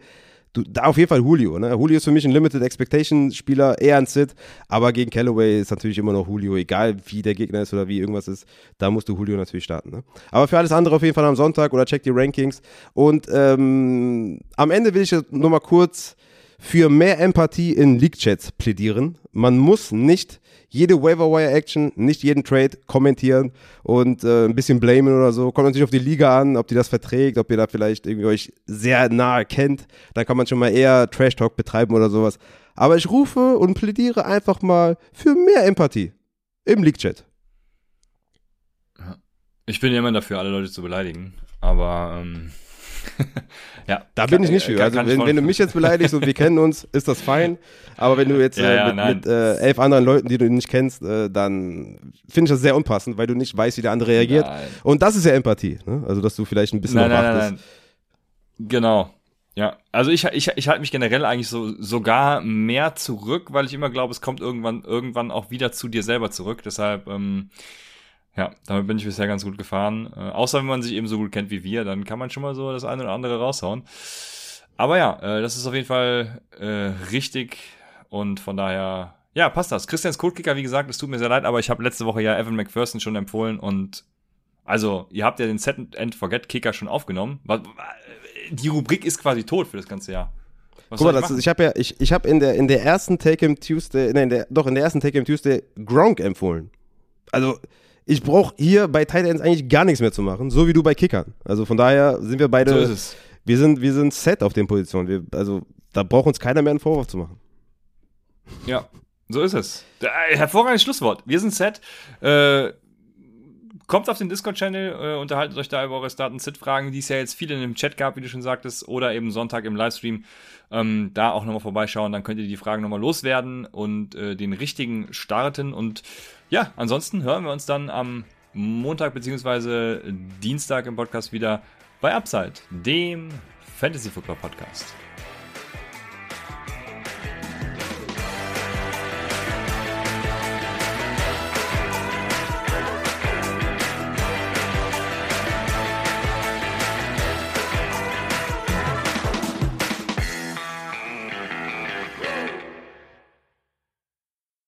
Du, da auf jeden Fall Julio. Ne? Julio ist für mich ein Limited Expectation Spieler, eher ein Sit, aber gegen Callaway ist natürlich immer noch Julio, egal wie der Gegner ist oder wie irgendwas ist, da musst du Julio natürlich starten. Ne? Aber für alles andere auf jeden Fall am Sonntag oder check die Rankings. Und ähm, am Ende will ich nur mal kurz für mehr Empathie in League-Chats plädieren. Man muss nicht jede Waiver-Wire-Action, nicht jeden Trade kommentieren und äh, ein bisschen blamen oder so. Kommt natürlich auf die Liga an, ob die das verträgt, ob ihr da vielleicht irgendwie euch sehr nahe kennt. Dann kann man schon mal eher Trash-Talk betreiben oder sowas. Aber ich rufe und plädiere einfach mal für mehr Empathie im League-Chat. Ich bin ja immer dafür, alle Leute zu beleidigen. Aber ähm, *laughs* ja. Da bin ich nicht für. Also wenn, wenn, du mich jetzt beleidigst und wir kennen uns, ist das fein. Aber wenn du jetzt ja, äh, ja, mit, mit äh, elf anderen Leuten, die du nicht kennst, äh, dann finde ich das sehr unpassend, weil du nicht weißt, wie der andere reagiert. Nein. Und das ist ja Empathie. Ne? Also dass du vielleicht ein bisschen nein, nein, nein, nein. Genau. Ja, also ich, ich, ich halte mich generell eigentlich so sogar mehr zurück, weil ich immer glaube, es kommt irgendwann irgendwann auch wieder zu dir selber zurück. Deshalb ähm, ja, damit bin ich bisher ganz gut gefahren. Äh, außer wenn man sich eben so gut kennt wie wir, dann kann man schon mal so das eine oder andere raushauen. Aber ja, äh, das ist auf jeden Fall äh, richtig und von daher, ja, passt das. Christians Codekicker, wie gesagt, es tut mir sehr leid, aber ich habe letzte Woche ja Evan McPherson schon empfohlen und also, ihr habt ja den Set and Forget Kicker schon aufgenommen. Die Rubrik ist quasi tot für das ganze Jahr. Was Guck mal, ich, ist, ich habe ja, ich, ich habe in der, in der ersten Take im Tuesday, nein, der, doch in der ersten Take im Tuesday Gronk empfohlen. Also, ich brauche hier bei Tight Ends eigentlich gar nichts mehr zu machen, so wie du bei Kickern. Also von daher sind wir beide, so ist es. wir sind, wir sind set auf den Positionen. Wir, also da braucht uns keiner mehr einen Vorwurf zu machen. Ja, so ist es. Äh, hervorragendes Schlusswort. Wir sind set. Äh, kommt auf den Discord-Channel, äh, unterhaltet euch da über eure Start-and-Sit-Fragen, die es ja jetzt viele in dem Chat gab, wie du schon sagtest, oder eben Sonntag im Livestream. Ähm, da auch nochmal vorbeischauen, dann könnt ihr die Fragen nochmal loswerden und äh, den richtigen starten und ja, ansonsten hören wir uns dann am Montag bzw. Dienstag im Podcast wieder bei Upside, dem Fantasy Football Podcast.